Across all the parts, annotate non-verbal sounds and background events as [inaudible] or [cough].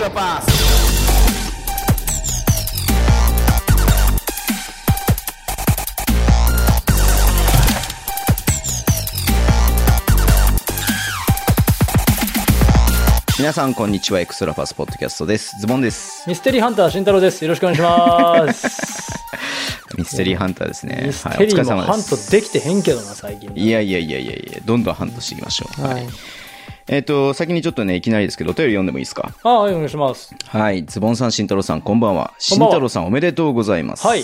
Extra Pass. 皆さん、こんにちは。エクストラパスポッドキャストです。ズボンです。ミステリーハンター、慎太郎です。よろしくお願いします。ミステリーハンターですね。ミステリーもハントできてへんけどな、最近。いやいやいやいやいや、どんどんハントしていきましょう。はい。えっ、ー、と、先にちょっとね、いきなりですけど、お便り読んでもいいですか？ああ、お願いします。はい。ズボンさん、慎太郎さん、こんばんは。慎太郎さん、おめでとうございます。はい。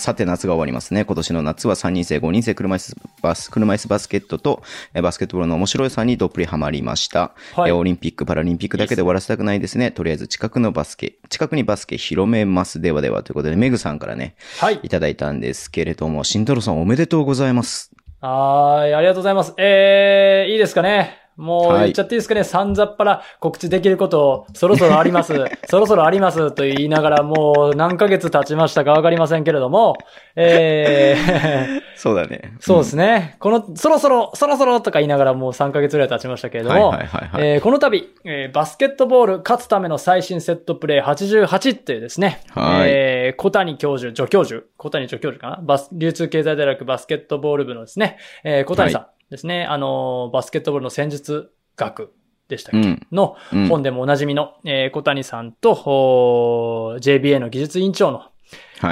さて夏が終わりますね。今年の夏は3人制、5人制車椅子バス、車椅子バスケットと、バスケットボールの面白いさにどっぷりハマりました。はい、オリンピック、パラリンピックだけで終わらせたくないですね。とりあえず近くのバスケ、近くにバスケ広めます。ではではということで、メグさんからね、はい。いただいたんですけれども、慎太郎さんおめでとうございます。はい、ありがとうございます。えー、いいですかね？もう言っちゃっていいですかね、さんざっぱら告知できることそろそろあります。[laughs] そろそろあります。と言いながらもう何ヶ月経ちましたかわかりませんけれども、えー、[laughs] そうだね。そうですね。この、そろそろ、そろそろとか言いながらもう3ヶ月ぐらい経ちましたけれども、この度、えー、バスケットボール勝つための最新セットプレイ88っていうですね、はい、えー、小谷教授、助教授、小谷助教授かな？バス、流通経済大学バスケットボール部のですね、えー、小谷さん、はいですね。あの、バスケットボールの戦術学でしたっけ、うん、の本でもおなじみの、えー、小谷さんと、JBA の技術委員長の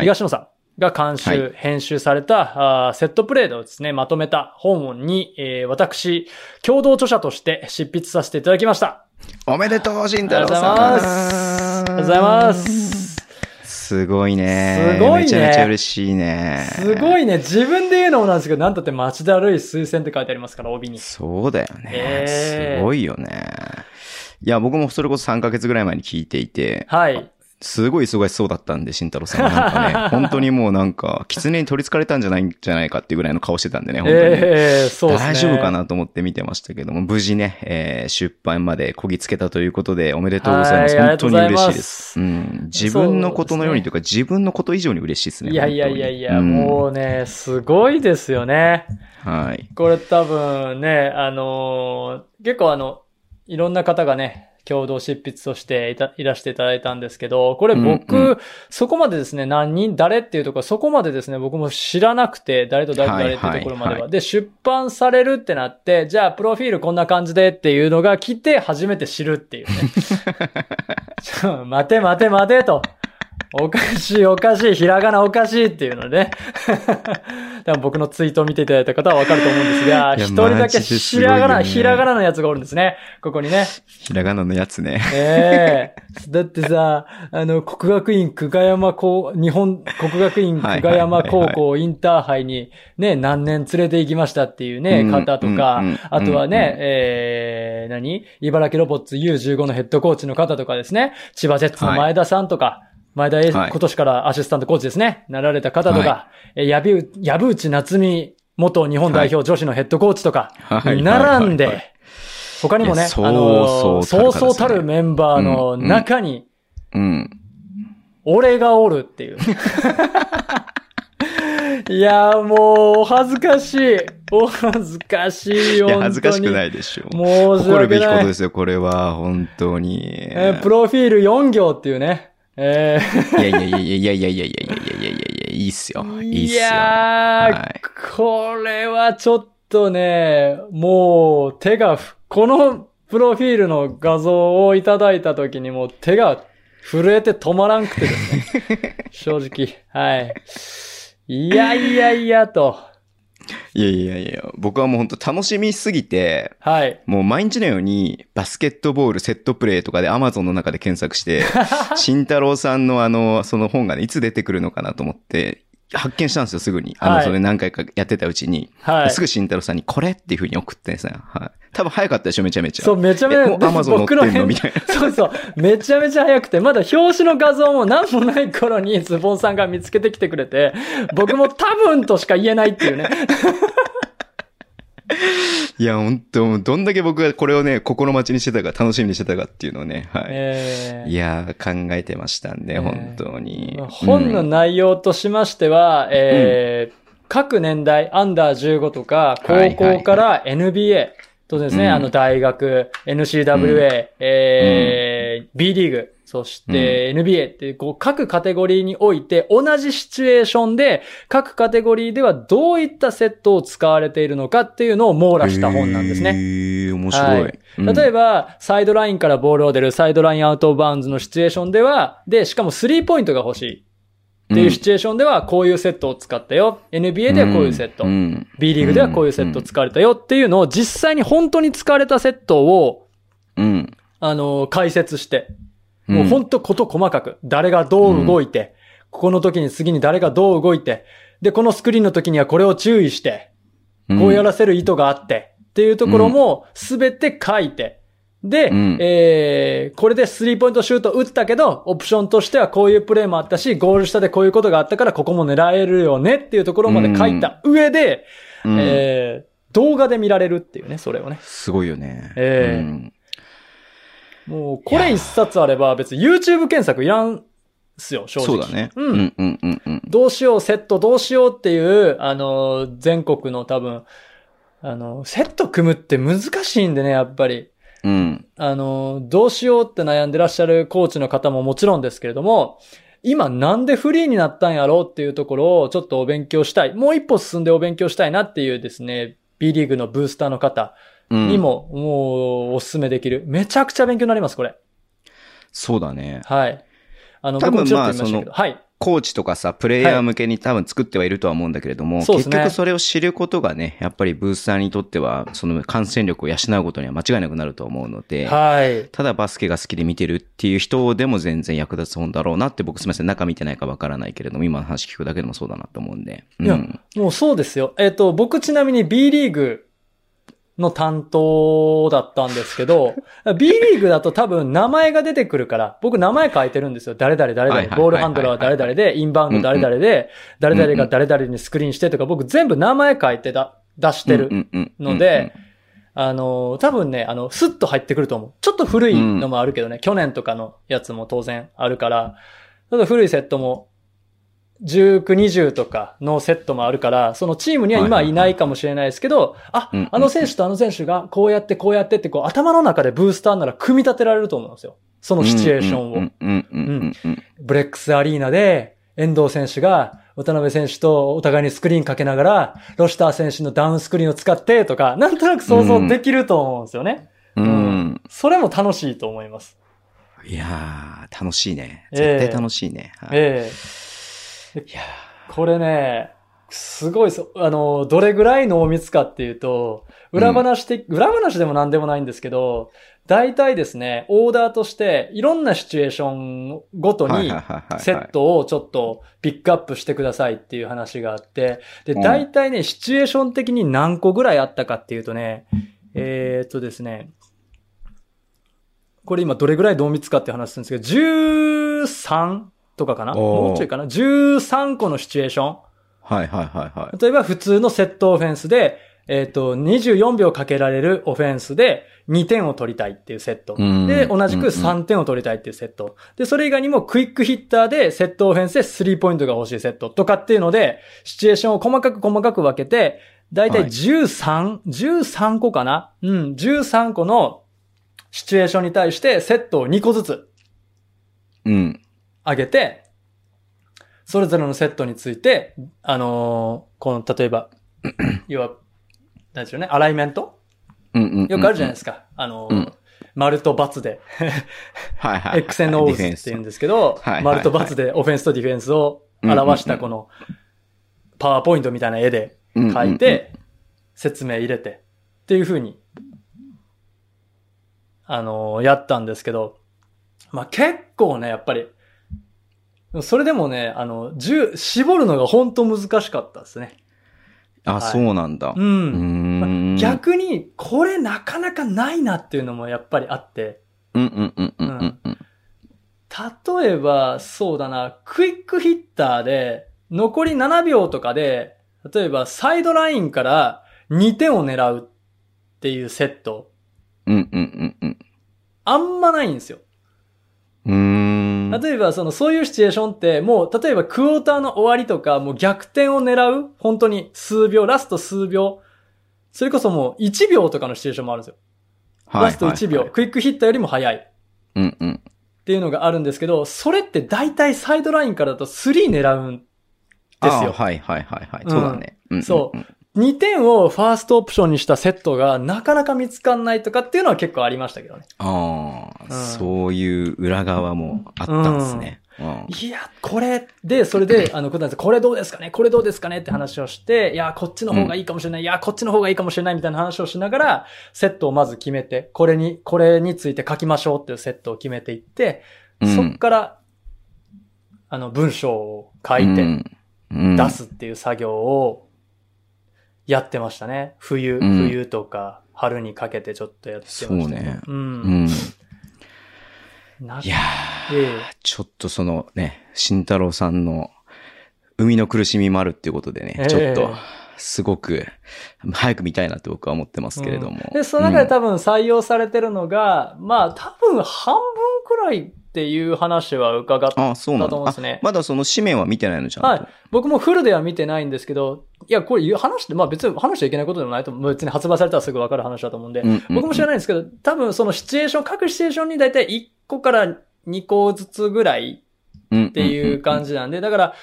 東野さん。が監修、はい、編集されたあセットプレイをですね、まとめた本に、えー、私、共同著者として執筆させていただきました。おめでとう、慎太郎さん。ありがとうございます。ありがとうございます。すごいね。すごいね。めちゃめちゃ嬉しいね。すごいね。自分で言うのもなんですけど、なんたって町田るい推薦って書いてありますから、帯に。そうだよね。えー、すごいよね。いや、僕もそれこそ3ヶ月ぐらい前に聞いていて。はい。すごい忙しそうだったんで、慎太郎さん。なんかね、[laughs] 本当にもうなんか、狐に取り憑かれたんじゃないんじゃないかっていうぐらいの顔してたんでね、[laughs] 本当に。えー、そうですね。大丈夫かなと思って見てましたけども、無事ね、えー、出版までこぎつけたということで、おめでとうございます。本当に嬉しいです。うん。自分のことのようにというか、自分のこと以上に嬉しいですね。いやいやいやいや、うん、もうね、すごいですよね。はい。これ多分ね、あのー、結構あの、いろんな方がね、共同執筆としていたいらしていただいたんですけど、これ僕、うんうん、そこまでですね、何人、誰っていうところ、そこまでですね、僕も知らなくて、誰と誰と誰っていうところまでは。はいはいはい、で、出版されるってなって、じゃあ、プロフィールこんな感じでっていうのが来て、初めて知るっていうね。[laughs] ちょ、待て待て待てと。おかしいおかしい、ひらがなおかしいっていうのね。[laughs] 多分僕のツイートを見ていただいた方はわかると思うんですが、一人だけひらがな、ひらがなのやつがおるんですね。ここにね。ひらがなのやつね。ええー、だってさ、あの、国学院久我山高、日本国学院久我山高校インターハイにね、何年連れて行きましたっていうね、方とか、あとはね、えー、何？茨城ロボッツ U15 のヘッドコーチの方とかですね、千葉ジェッツの前田さんとか、前田、はい、今年からアシスタントコーチですね、なられた方とか、はい、やぶ、やぶうち夏美元日本代表女子のヘッドコーチとか、並んで、他にもね、あの、そうそうたるメンバーの中に、うん。俺がおるっていう。[laughs] いやもう、お恥ずかしい。お恥ずかしいよ。いや、恥ずかしくないでしょ。もう、誇るべきことですよ、これは、本当に。えー、プロフィール4行っていうね。えー、いやいやいやいやいやいやいやいやいやいやいやいや、いいっすよ。いいっすよ。いやー、はい、これはちょっとね、もう手が、このプロフィールの画像をいただいた時にもう手が震えて止まらんくてですね。正直。はい。いやいやいやと。いやいやいや、僕はもう本当楽しみすぎて、はい。もう毎日のようにバスケットボールセットプレイとかで Amazon の中で検索して、[laughs] 慎太郎さんのあの、その本がね、いつ出てくるのかなと思って、発見したんですよ、すぐに。あの、それ何回かやってたうちに。はい。すぐ慎太郎さんにこれっていうふうに送ってですね。はい。多分早かったでしょ、めちゃめちゃ。そう、めちゃめちゃ。アマゾン載ってんの？みたいな。[laughs] そうそう。めちゃめちゃ早くて、まだ表紙の画像も何もない頃にズボンさんが見つけてきてくれて、僕も多分としか言えないっていうね。いや、本当どんだけ僕がこれをね、心待ちにしてたか、楽しみにしてたかっていうのをね、はい。え。ー、いや、考えてましたんで、え。ー、本当に。本の内容としましては、うん、えー、各年代、アンダー15とか、高校から NBA、とですね、うん、あの大学、NCWA、うん、ええー、B リーグ、そして NBA ってこう各カテゴリーにおいて同じシチュエーションで各カテゴリーではどういったセットを使われているのかっていうのを網羅した本なんですね。へー、面白い。はい例えば、サイドラインからボールを出るサイドラインアウトバウンズのシチュエーションでは、で、しかもスリーポイントが欲しい。っていうシチュエーションではこういうセットを使ったよ。NBA ではこういうセット。B リーグではこういうセット使われたよっていうのを実際に本当に使われたセットを、あの、解説して、もう本当こと細かく、誰がどう動いて、ここの時に次に誰がどう動いて、で、このスクリーンの時にはこれを注意して、こうやらせる意図があって、っていうところもすべて書いて、で、うん、えー、これでスリーポイントシュート打ったけど、オプションとしてはこういうプレーもあったし、ゴール下でこういうことがあったからここも狙えるよねっていうところまで書いた上で、うん、えー、動画で見られるっていうね、それをね。すごいよね。ええー。うん、もう、これ一冊あれば別に YouTube 検索いらんすよ、正直。そうだね。うん。うんうんうんうん。どうしよう、セットどうしようっていう、あの、全国の多分、あの、セット組むって難しいんでね、やっぱり。うん。あの、どうしようって悩んでらっしゃるコーチの方ももちろんですけれども、今なんでフリーになったんやろうっていうところをちょっとお勉強したい。もう一歩進んでお勉強したいなっていうですね、B リーグのブースターの方にも、もうお勧めできる。めちゃくちゃ勉強になります、これ。そうだね。はい。あの、多分まあ、その、はい。コーチとかさ、プレイヤー向けに多分作ってはいるとは思うんだけれども、はい、結局それを知ることがね、やっぱりブースターにとっては、その感染力を養うことには間違いなくなると思うので、はい、ただバスケが好きで見てるっていう人でも全然役立つ本だろうなって僕すみません、中見てないかわからないけれども、今の話聞くだけでもそうだなと思うんで。うん、いや、もうそうですよ。えっ、ー、と、僕ちなみに B リーグの担当だったんですけど、[laughs] B リーグだと多分名前が出てくるから、僕名前書いてるんですよ。誰々誰々、ボールハンドラーは誰々で、インバウンド誰々で、誰々が誰々にスクリーンしてとか、僕全部名前書いてだ、出してるので、あの、多分ね、あの、スッと入ってくると思う。ちょっと古いのもあるけどね、去年とかのやつも当然あるから、ちょっと古いセットも19、20とかのセットもあるから、そのチームには今いないかもしれないですけど、あ、あの選手とあの選手がこうやってこうやってってこう頭の中でブースターなら組み立てられると思うんですよ。そのシチュエーションを。ブレックスアリーナで遠藤選手が渡辺選手とお互いにスクリーンかけながら、ロシター選手のダウンスクリーンを使ってとか、なんとなく想像できると思うんですよね。うん。それも楽しいと思います。いやー、楽しいね。絶対楽しいね。ええーいやこれね、すごいそ、あの、どれぐらい濃密かっていうと、裏話で、うん、裏話でも何でもないんですけど、大体ですね、オーダーとして、いろんなシチュエーションごとに、セットをちょっとピックアップしてくださいっていう話があって、で、大体ね、シチュエーション的に何個ぐらいあったかっていうとね、えー、っとですね、これ今どれぐらい濃密かって話するんですけど、13とかかな？もうちょいかな ?13 個のシチュエーション。はいはいはいはい。例えば普通のセットオフェンスで、えっ、ー、と、24秒かけられるオフェンスで2点を取りたいっていうセット。で、同じく3点を取りたいっていうセット。で、それ以外にもクイックヒッターでセットオフェンスで3ポイントが欲しいセットとかっていうので、シチュエーションを細かく細かく分けて、だいたい13、はい、13個かな？うん、13個のシチュエーションに対してセットを2個ずつ。うん。上げて、それぞれのセットについて、あのー、この、例えば、[clears throat] 要は、何でしょうね、アライメント？よくあるじゃないですか。あのー、うん、丸と×で。はいはい。[laughs] X 線のオーズって言うんですけど、丸と×でオフェンスとディフェンスを表したこの、パワーポイントみたいな絵で書いて、説明入れて、っていう風に、あのー、やったんですけど、まあ、結構ね、やっぱり、それでもね、あの、十、絞るのが本当難しかったですね。あ、はい、そうなんだ。うん。うんま逆に、これなかなかないなっていうのもやっぱりあって。うんうんうんうんうん、うん。例えば、そうだな、クイックヒッターで、残り7秒とかで、例えばサイドラインから2点を狙うっていうセット。うんうんうんうん。あんまないんですよ。うん。例えば、その、そういうシチュエーションって、もう、例えば、クォーターの終わりとか、もう逆転を狙う本当に数秒、ラスト数秒。それこそもう、1秒とかのシチュエーションもあるんですよ。ラスト1秒、クイックヒッターよりも早い。うんうん。っていうのがあるんですけど、それって大体サイドラインからだと3狙うんですよ。はいはいはいはい。そうだね。うん、そう。2点をファーストオプションにしたセットがなかなか見つかんないとかっていうのは結構ありましたけどね。ああ、うん、そういう裏側もあったんですね。うん、いや、これで、それで、[laughs] あの、これどうですかねこれどうですかねって話をして、いや、こっちの方がいいかもしれない。いや、こっちの方がいいかもしれないみたいな話をしながら、セットをまず決めて、これに、これについて書きましょうっていうセットを決めていって、そっから、あの、文章を書いて、出すっていう作業を、やってましたね。冬、うん、冬とか、春にかけてちょっとやってました、ね。そうね。うん。うんいやー、ええ、ちょっとそのね、慎太郎さんの海の苦しみもあるっていうことでね、え、ちょっと、すごく、早く見たいなって僕は思ってますけれども。うん、で、その中で多分採用されてるのが、うん、まあ多分半分くらいっていう話は伺ったと思うんですね。まだその紙面は見てないのじゃんはい。僕もフルでは見てないんですけど、いや、これ話して、まあ別に話しちゃいけないことでもないと思う。別に発売されたらすぐわかる話だと思うんで、うんうんうん、僕も知らないんですけど、多分そのシチュエーション、各シチュエーションにだいたい1個から2個ずつぐらいっていう感じなんで、だから、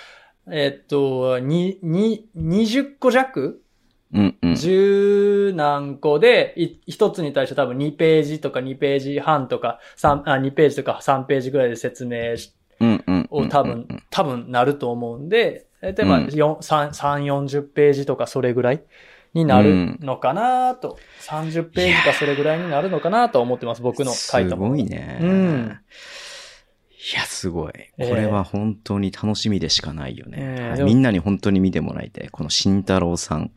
えっと、に、に、20個弱うんうん。十何個で、一つに対して多分2ページとか2ページ半とか、三あ、2ページとか3ページぐらいで説明し、を多分、多分なると思うんで、大体まあ、3、40ページとかそれぐらいになるのかなと、うん、30ページかそれぐらいになるのかなと思ってます、僕の書いたもの。すごいね。うん。いや、すごい。これは本当に楽しみでしかないよね。えー、みんなに本当に見てもらいたい。この慎太郎さん。い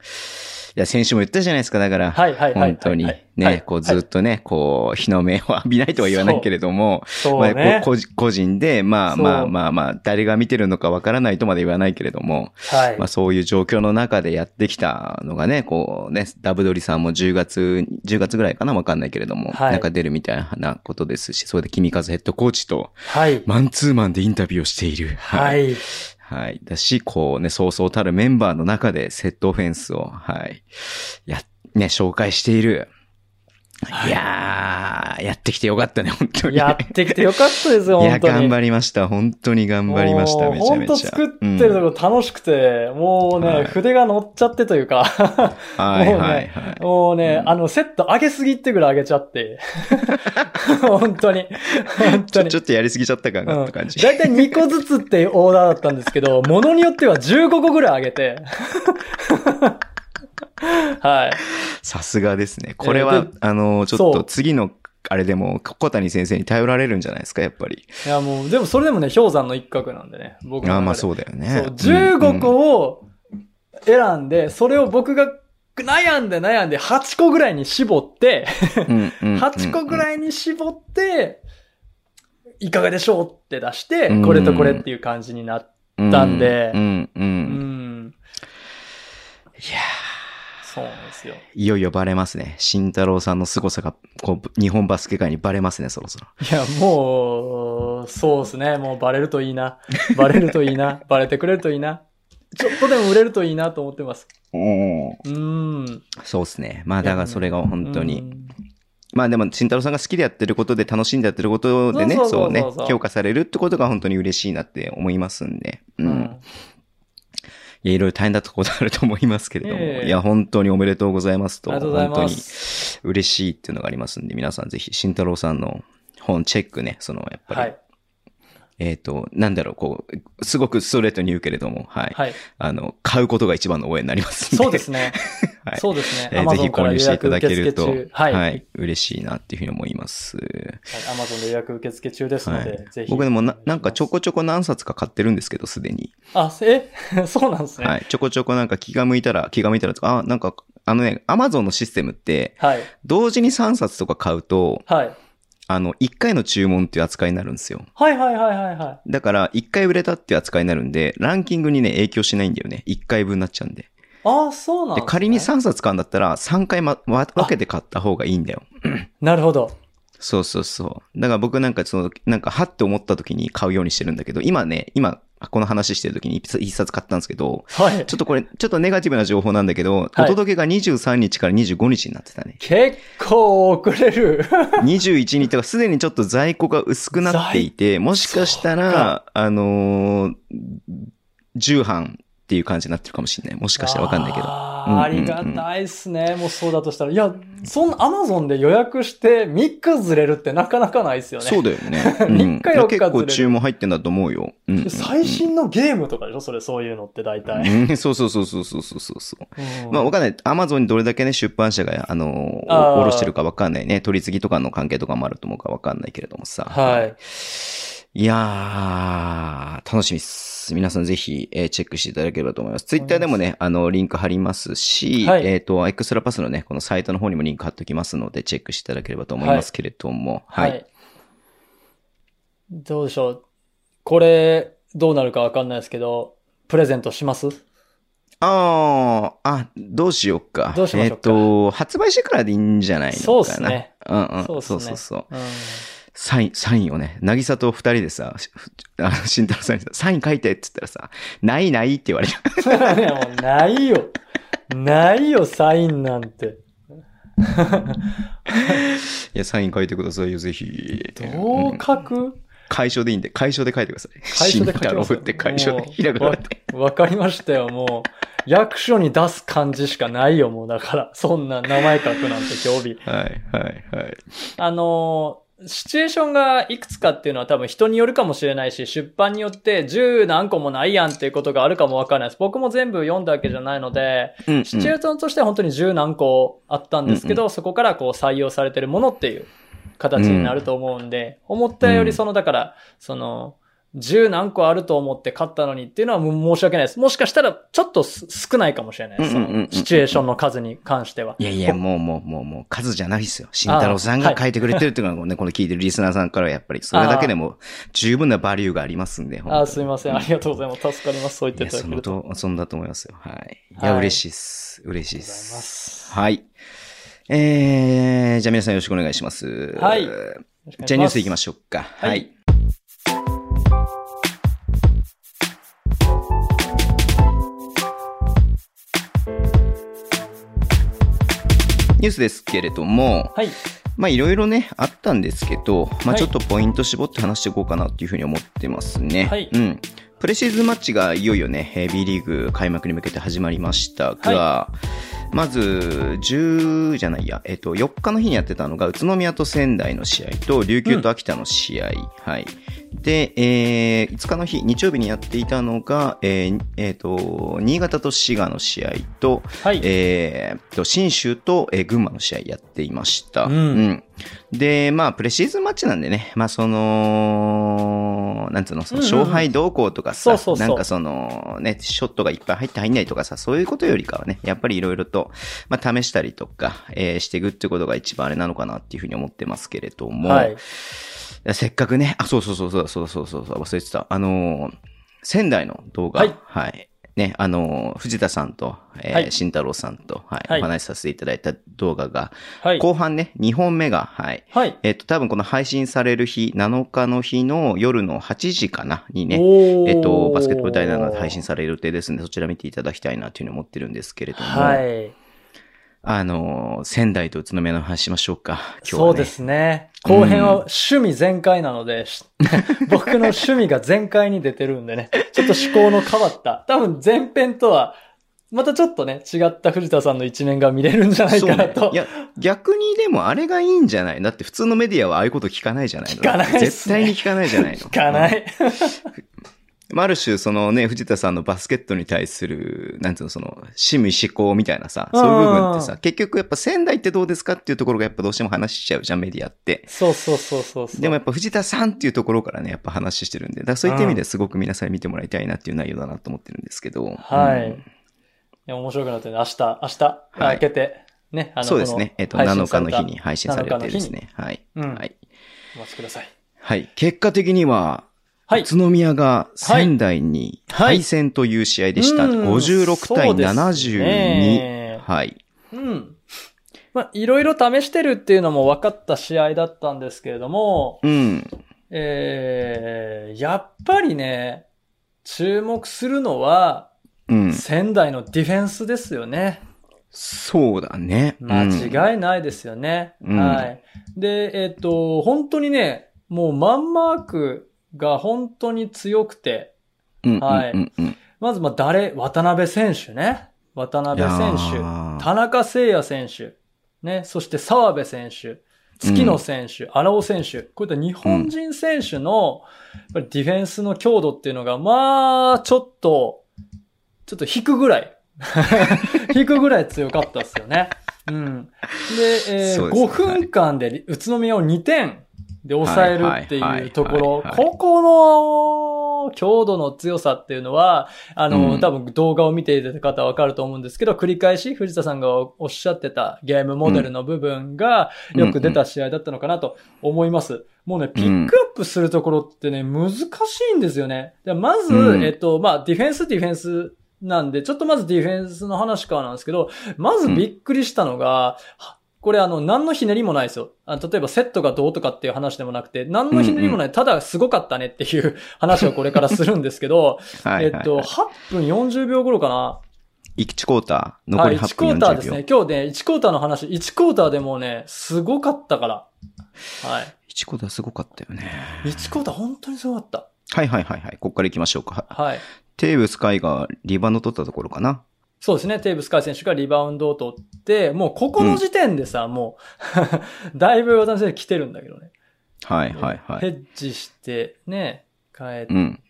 や、先週も言ったじゃないですか。だから、はいはいはい、本当にね、こうずっとね、こう、日の目を浴びないとは言わないけれども、そうね、まあ、個人で、まあまあまあまあ、誰が見てるのかわからないとまで言わないけれども、はい、まあそういう状況の中でやってきたのがね、こうね、ダブドリさんも10月、10月ぐらいかなわかんないけれども、はい、なんか出るみたいなことですし、それで君和ヘッドコーチと、はい、マンツーマンでインタビューをしている。はい。はい。だし、こうね、そうそうたるメンバーの中でセットオフェンスを、はい。や、ね、紹介している。いやー、やってきてよかったね、本当に。やってきてよかったですよ、本当に。いや、頑張りました。本当に頑張りました、めちゃめちゃ。本当作ってるとこ楽しくて、うん、もうね、はい、筆が乗っちゃってというかはいはいはい。もうね、うん、あの、セット上げすぎってぐらい上げちゃって。[laughs] 本当に。本当にち。ちょっとやりすぎちゃった感があった感じ。だいたい2個ずつっていうオーダーだったんですけど、[laughs] ものによっては15個ぐらい上げて。[laughs] はい。さすがですね。これは、あの、ちょっと次のあれでも、小谷先生に頼られるんじゃないですか、やっぱり。いや、もう、でもそれでもね、氷山の一角なんでね、僕ああ、まあそうだよね。そう、15個を選んで、それを僕が悩んで悩んで8個ぐらいに絞って [laughs] 8個ぐらいに絞って、いかがでしょうって出して、これとこれっていう感じになったんで、うん、うん、うん。いやー。そうなんですよ。いよいよバレますね。慎太郎さんの凄さが、こう、日本バスケ界にバレますね、そろそろ。いや、もう、そうですね。もうバレるといいな。バレるといいな。バレてくれるといいな。ちょっとでも売れるといいなと思ってます。うん。うん。そうですね。まあ、だからそれが本当に。まあでも、慎太郎さんが好きでやってることで楽しんでやってることでね、そうね、評価されるってことが本当に嬉しいなって思いますんで。うん。うん、いや、いろいろ大変だったことあると思いますけれども、えー、いや、本当におめでとうございますと、と本当に嬉しいっていうのがありますんで、皆さんぜひ、慎太郎さんの本チェックね、その、やっぱり、はい、えっ、ー、と、なんだろう、こう、すごくストレートに言うけれども、はい。はい、あの、買うことが一番の応援になりますそうですね。[laughs] はい。そうですね。えー、ぜひ購入していただけると、はい、はい。嬉しいなっていうふうに思います。はい。アマゾンで予約受付中ですので、はい、ぜひ。僕でもな、なんかちょこちょこ何冊か買ってるんですけど、すでに。あ、え？[laughs] そうなんですね。はい。ちょこちょこなんか気が向いたら、気が向いたらあ、なんか、あのね、アマゾンのシステムって、はい。同時に3冊とか買うと、はい。あの、1回の注文っていう扱いになるんですよ。はいはいはいはいはい。だから、1回売れたっていう扱いになるんで、ランキングにね、影響しないんだよね。1回分になっちゃうんで。ああ、そうなんで、ね、仮に3冊買うんだったら、3回ま、分けて買った方がいいんだよ。なるほど。そうそうそう。だから僕なんかその、なんかはって思った時に買うようにしてるんだけど、今ね、今、この話してる時に一冊買ったんですけど、はい。ちょっとこれ、ちょっとネガティブな情報なんだけど、はい、お届けが23日から25日になってたね。結構遅れる。[laughs] 21日とかすでにちょっと在庫が薄くなっていて、もしかしたら、あのー、重版っていう感じになってるかもしれない。もしかしたらわかんないけど。あ,、ありがたいっすね。もうそうだとしたら。いや、そんなアマゾンで予約して3日ずれるってなかなかないっすよね。そうだよね。[laughs] 3日4日ずれる。結構注文入ってんだと思うよ。うん、最新のゲームとかでしょそれ、そういうのって大体。うん、[laughs] そうそうそうそうそうそうそう。まあわかんない。アマゾンにどれだけね、出版社が、あのー、おろしてるかわかんないね。取り次ぎとかの関係とかもあると思うかわかんないけれどもさ。はい。いやー、楽しみっす。。皆さんぜひ、えー、チェックしていただければと思います。ツイッターでもね、あの、リンク貼りますし、はい、えっ、ー、と、エクストラパスのね、このサイトの方にもリンク貼っておきますので、チェックしていただければと思いますけれども、はい。はい、どうでしょう？これ、どうなるかわかんないですけど、プレゼントします？ああ、あ、どうしようか。どうしましょうか？えっ、ー、と、発売してからでいいんじゃないのかな。そうですね。うんうん。そうそうそうそう。うんサイン、サインをね、なぎさと二人でさ、[laughs] あの、慎太郎さんにさ、サイン書いてって言ったらさ、ないないって言われる。いや、もうないよ。ないよ、サインなんて。[laughs] いや、サイン書いてくださいよ、ぜひ。どう書く、うん、解消でいいんで、解消で書いてください。解消で書いてください。って解消で、ひらがなって。わかりましたよ、もう。役所に出す感じしかないよ、もう。だから、そんな名前書くなんて興味。はい、はい、はい。あのーシチュエーションがいくつかっていうのは多分人によるかもしれないし、出版によって10何個もないやんっていうことがあるかもわからないです。僕も全部読んだわけじゃないので、うんうん、シチュエーションとしては本当に10何個あったんですけど、うんうん、そこからこう採用されてるものっていう形になると思うんで、うん、思ったよりその、だから、その、十何個あると思って買ったのにっていうのは申し訳ないです。もしかしたらちょっと少ないかもしれないです。シチュエーションの数に関しては。いやいや、もうもうもうもう数じゃないですよ。慎太郎さんが書いてくれてるっていうのはね、この聞いてるリスナーさんからやっぱりそれだけでも十分なバリューがありますんで。あすいません。ありがとうございます。助かります。そう言っていただけると。そそんだと思いますよ。はい。いや、嬉しいです。嬉しいです。はい。えー、じゃあ皆さんよろしくお願いします。はい。じゃあニュース行きましょうか。はい、ニュースですけれども、はい。まあいろいろね、あったんですけど、まあちょっとポイント絞って話していこうかなっていうふうに思ってますね。はい。うん。プレシーズンマッチがいよいよね、B リーグ開幕に向けて始まりましたが、はいまず、10じゃないや、えっと、4日の日にやってたのが、宇都宮と仙台の試合と、琉球と秋田の試合。うん、はい。で、えー、5日の日、日曜日にやっていたのが、えー、えー、と、新潟と滋賀の試合と、はい、えー、と、新州と、えー、群馬の試合やっていました。うん、うん。で、まあ、プレシーズンマッチなんでね、まあ、その、なんつうの、その勝敗動向とかさ、なんかその、ね、ショットがいっぱい入って入んないとかさ、そういうことよりかはね、やっぱりいろいろと、まあ、試したりとか、えー、していくってことが一番あれなのかなっていうふうに思ってますけれども、はい、せっかくね、あ、そうそうそうそう、そうそうそう、忘れてた。あのー、仙台の動画、はい、はい。ね、あの、藤田さんと、えー、はい、慎太郎さんと、はい、はい、お話しさせていただいた動画が、はい、後半ね、2本目が、はい。はい。えっ、と、多分この配信される日、7日の日の夜の8時かな、にね、えっ、と、バスケットボールダイナーで配信される予定ですので、そちら見ていただきたいなというふうに思ってるんですけれども、はい。あの、仙台と宇都宮の話しましょうか、今日は、ね、そうですね。後編は趣味全開なので、うん、[laughs] 僕の趣味が全開に出てるんでね、ちょっと思考の変わった。多分前編とは、またちょっとね、違った藤田さんの一面が見れるんじゃないかなと。ね、いや、逆にでもあれがいいんじゃない？だって普通のメディアはああいうこと聞かないじゃないの聞かない、ね、絶対に聞かないじゃないの。聞かない。ある種、そのね、藤田さんのバスケットに対する、なんていうの、その、趣味思考みたいなさ、そういう部分ってさ、結局やっぱ仙台ってどうですかっていうところがやっぱどうしても話しちゃうじゃん、メディアって。そうそうそうそうでもやっぱ藤田さんっていうところからね、やっぱ話してるんで、だからそういった意味ですごく皆さん見てもらいたいなっていう内容だなと思ってるんですけど。はい。うん、いや、面白くなってね、明日、明日、開けて、ね、あの、そうですね。えっと、7日の日に配信されてですね。はい。うん、はい。お待ちください。はい。結果的には、はい。宇都宮が仙台に敗戦という試合でした。はい、56対72。ね、はい。うん。まあ、いろいろ試してるっていうのも分かった試合だったんですけれども、うん。えー、やっぱりね、注目するのは、うん、仙台のディフェンスですよね。そうだね。間違いないですよね。うん、はい。で、えっ、ー、と、本当にね、もうマンマークが本当に強くて、はい。まず、まあ、誰、渡辺選手ね。渡辺選手、田中誠也選手、ね、そして澤部選手、月野選手、荒尾選手、こういった日本人選手の、やっぱりディフェンスの強度っていうのが、まあ、ちょっと、ちょっと引くぐらい。[laughs] 引くぐらい強かったですよね。うん。で、えー、5分間で宇都宮を2点で抑えるっていうところ、ここの強度の強さっていうのは、あの、うん、多分動画を見ていた方はわかると思うんですけど、繰り返し藤田さんがおっしゃってたゲームモデルの部分がよく出た試合だったのかなと思います。もうね、ピックアップするところってね、難しいんですよね。まず、うん、えっと、まあ、ディフェンス、ディフェンスなんで、ちょっとまずディフェンスの話からなんですけど、まずびっくりしたのが、これあの、何のひねりもないですよ。あ例えばセットがどうとかっていう話でもなくて、何のひねりもない、ただすごかったねっていう話をこれからするんですけど、はいはいはい、えっと、8分40秒頃かな。1クォーター、残り8分40秒。はい、1クォーターですね。今日ね、1クォーターの話、1クォーターでもね、すごかったから。はい。1クォーターすごかったよね。1クォーター本当にすごかった。はいはいはいはい。ここから行きましょうか。はい。テーブスカイがリバウンド取ったところかな。そうですね。テーブスカイ選手がリバウンドを取って、もうここの時点でさ、うん、もう [laughs] だいぶ渡辺選手来てるんだけどね。はいはいはい。ヘッジして、ね、帰って、うん、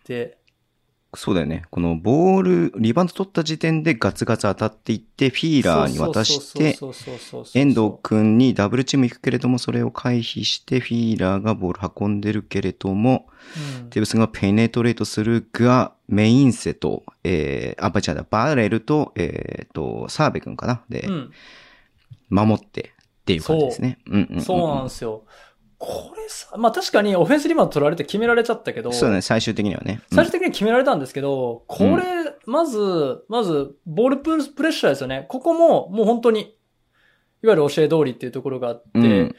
そうだよね。このボール、リバウンド取った時点でガツガツ当たっていって、フィーラーに渡して、遠藤くんにダブルチーム行くけれども、それを回避して、フィーラーがボール運んでるけれども、うん、テーブスがペネトレートするが、メインセと、えー、あ、ばちゃだ、バーレルと、えっ、ー、と、澤部くんかなで、うん、守ってっていう感じですね。そう,、うんうんうん、そうなんですよ。これさ、まあ確かにオフェンスリバウンド取られて決められちゃったけど。そうね、最終的にはね。最終的に決められたんですけど、これ、まず、まず、ボールプレッシャーですよね。ここも、もう本当に、いわゆる教え通りっていうところがあって、うん、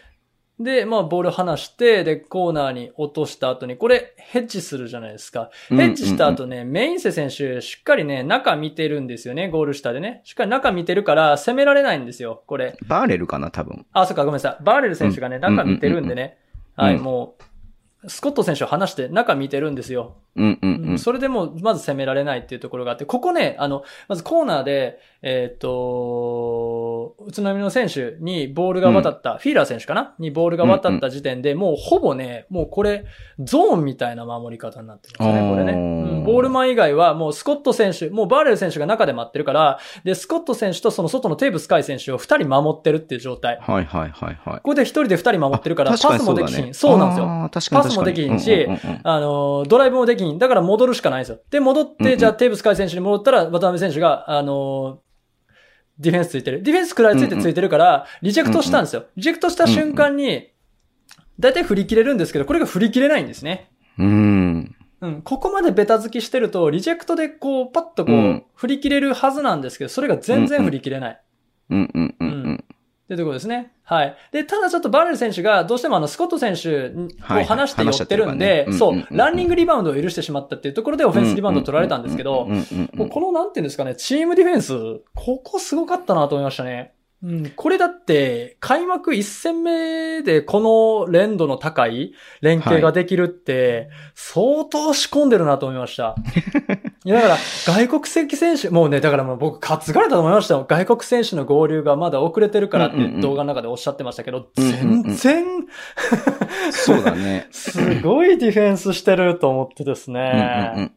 で、まあ、ボール離して、で、コーナーに落とした後に、これ、ヘッジするじゃないですか。ヘッジした後ね、メインセ選手、しっかりね、中見てるんですよね、ゴール下でね。しっかり中見てるから、攻められないんですよ、これ。バーレルかな、多分。あ、そっか、ごめんなさい。バーレル選手がね、中見てるんでね。はい、もう、スコット選手を離して中見てるんですよ。うんうんうん。それでも、まず攻められないっていうところがあって、ここね、あの、まずコーナーで、えっ、ー、と、宇都宮の選手にボールが渡った、うん、フィーラー選手かな？にボールが渡った時点で、うんうん、もうほぼね、もうこれ、ゾーンみたいな守り方になってるんですね、これね、うん。ボールマン以外はもうスコット選手、もうバーレル選手が中で待ってるから、で、スコット選手とその外のテーブスカイ選手を二人守ってるっていう状態。はいはいはいはい。ここで一人で二人守ってるから、パスもできひん。そうなんですよ。パスもできひんし、うんうんうん、あの、ドライブもできひん。だから戻るしかないんですよ。で、戻って、じゃあテーブスカイ選手に戻ったら、渡辺選手が、あの、ディフェンスついてる。ディフェンスくらいついてついてるから、リジェクトしたんですよ。リジェクトした瞬間に、だいたい振り切れるんですけど、これが振り切れないんですね。うん。うん。ここまでベタ付きしてると、リジェクトでこう、パッとこう、振り切れるはずなんですけど、それが全然振り切れない。うんうんうんうん。ってところですね。はい。で、ただちょっとバレル選手がどうしてもあの、スコット選手を離して寄ってるんで、そう、ランニングリバウンドを許してしまったっていうところでオフェンスリバウンドを取られたんですけど、このなんていうんですかね、チームディフェンス、ここすごかったなと思いましたね。うん、これだって、開幕1戦目でこの連度の高い連携ができるって、相当仕込んでるなと思いました。[laughs] いや、だから、外国籍選手、もうね、だからもう僕、担がれたと思いましたよ。外国選手の合流がまだ遅れてるからって動画の中でおっしゃってましたけど、全然、[laughs] そうだね。すごいディフェンスしてると思ってですね。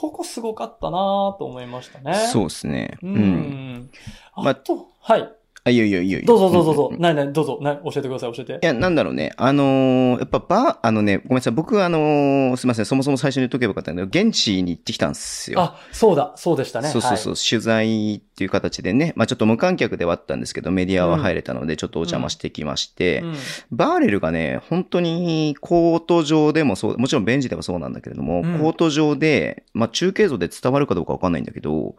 ここすごかったなと思いましたね。そうですね。うん。あと、はい。あ、いよいよいよいよ。どうぞどうぞどうぞ。なになにどうぞ。な教えてください、教えて。いや、なんだろうね。あのー、やっぱば、あのね、ごめんなさい。僕あのー、すみません。そもそも最初に言っとけばよかったんだけど、現地に行ってきたんですよ。あ、そうだ、そうでしたね。そうそうそう。はい、取材っていう形でね、まあちょっと無観客ではあったんですけど、メディアは入れたので、ちょっとお邪魔してきまして、うんうん、バーレルがね、本当にコート上でもそう、もちろんベンチではそうなんだけれども、うん、コート上で、まあ中継像で伝わるかどうかわかんないんだけど、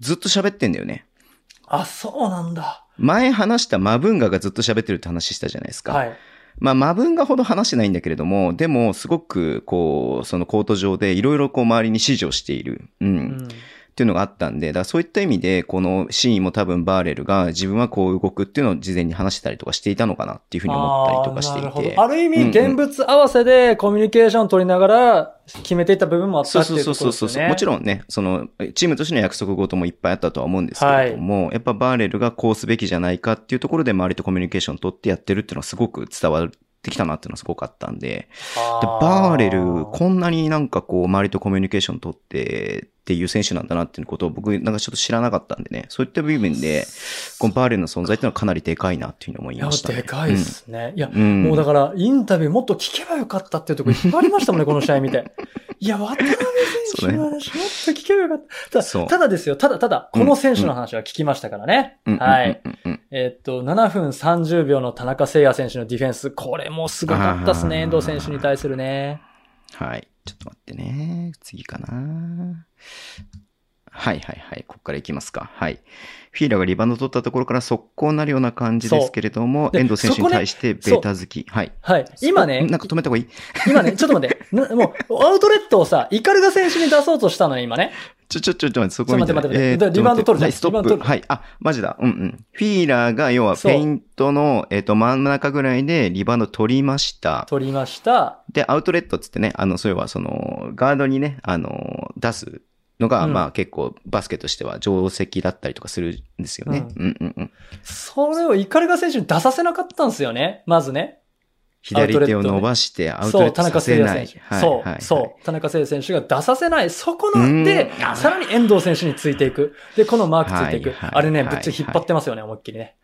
ずっと喋ってんだよね。あ、そうなんだ。前話したマブンガがずっと喋ってるって話したじゃないですか。はい。まあ、マブンガほど話してないんだけれども、でも、すごく、こう、そのコート上でいろいろこう周りに指示をしている。うん。うんっていうのがあったんで、だからそういった意味で、このシーンも多分バーレルが自分はこう動くっていうのを事前に話してたりとかしていたのかなっていうふうに思ったりとかしていて。ある意味、現物合わせでコミュニケーションを取りながら決めていった部分もあったっていうことですね。そうそうそうもちろんね、その、チームとしての約束事もいっぱいあったとは思うんですけれども、はい、やっぱバーレルがこうすべきじゃないかっていうところで周りとコミュニケーションを取ってやってるっていうのはすごく伝わってきたなっていうのはすごかったんで、でバーレル、こんなになんかこう、周りとコミュニケーション取ってっていう選手なんだなっていうことを僕なんかちょっと知らなかったんでね、そういった部分で、このバーレルの存在っていうのはかなりでかいなっていうふうに思いました、ね、いや、でかいですね。うん、いや、うん、もうだからインタビューもっと聞けばよかったっていうところいっぱいありましたもんね、この試合見て。いや、渡辺選手の話、もっと聞けばよかった。ただ、ただですよ、ただただ、この選手の話は聞きましたからね。うん、はい。えっと、7分30秒の田中聖也選手のディフェンス、これもすごかったですね、遠藤選手に対するね。はい。ちょっと待ってね。次かな。はいはいはい。ここからいきますか。はい。フィーラがリバウンド取ったところから速攻になるような感じですけれども、遠藤選手に対してベータ好き。はい。はい。今ね。なんか止めた方がいい？今ね、ちょっと待って。もう、アウトレットをさ、イカルガ選手に出そうとしたのよ、今ね。ちょ、ちょ、ちょ、ちょ、そこ見て。待って待って。えー、リバウンド取るはい、ストップ。はい。あ、マジだ。うんうん。フィーラーが、要は、ペイントの、えっ、ー、と、真ん中ぐらいでリバウンド取りました。取りました。で、アウトレットっつってね、あの、そういえば、その、ガードにね、あの、出すのが、うん、まあ結構バスケとしては定石だったりとかするんですよね。うん、うん、うんうん。それをイカルガ選手に出させなかったんですよね？まずね。左手を伸ばしてアウトレットさせない。そう、田中選手。そう、そう。田中選手が出させない。そこので、さらに遠藤選手についていく。で、このマークついていく。あれね、ぶっちゃ引っ張ってますよね、思いっきりね。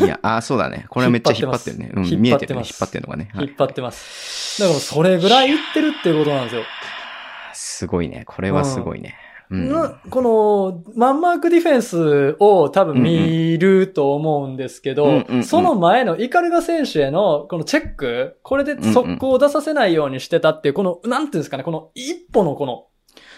いや、あ、そうだね。これはめっちゃ引っ張ってるね。うん、見えてるね。引っ張ってるのがね。引っ張ってます。だからそれぐらいいってるっていうことなんですよ。すごいね。これはすごいね。うん、この、マンマークディフェンスを多分見ると思うんですけど、その前のイカルガ選手へのこのチェック、これで速攻を出させないようにしてたっていう、この、なんていうんですかね、この一歩のこの、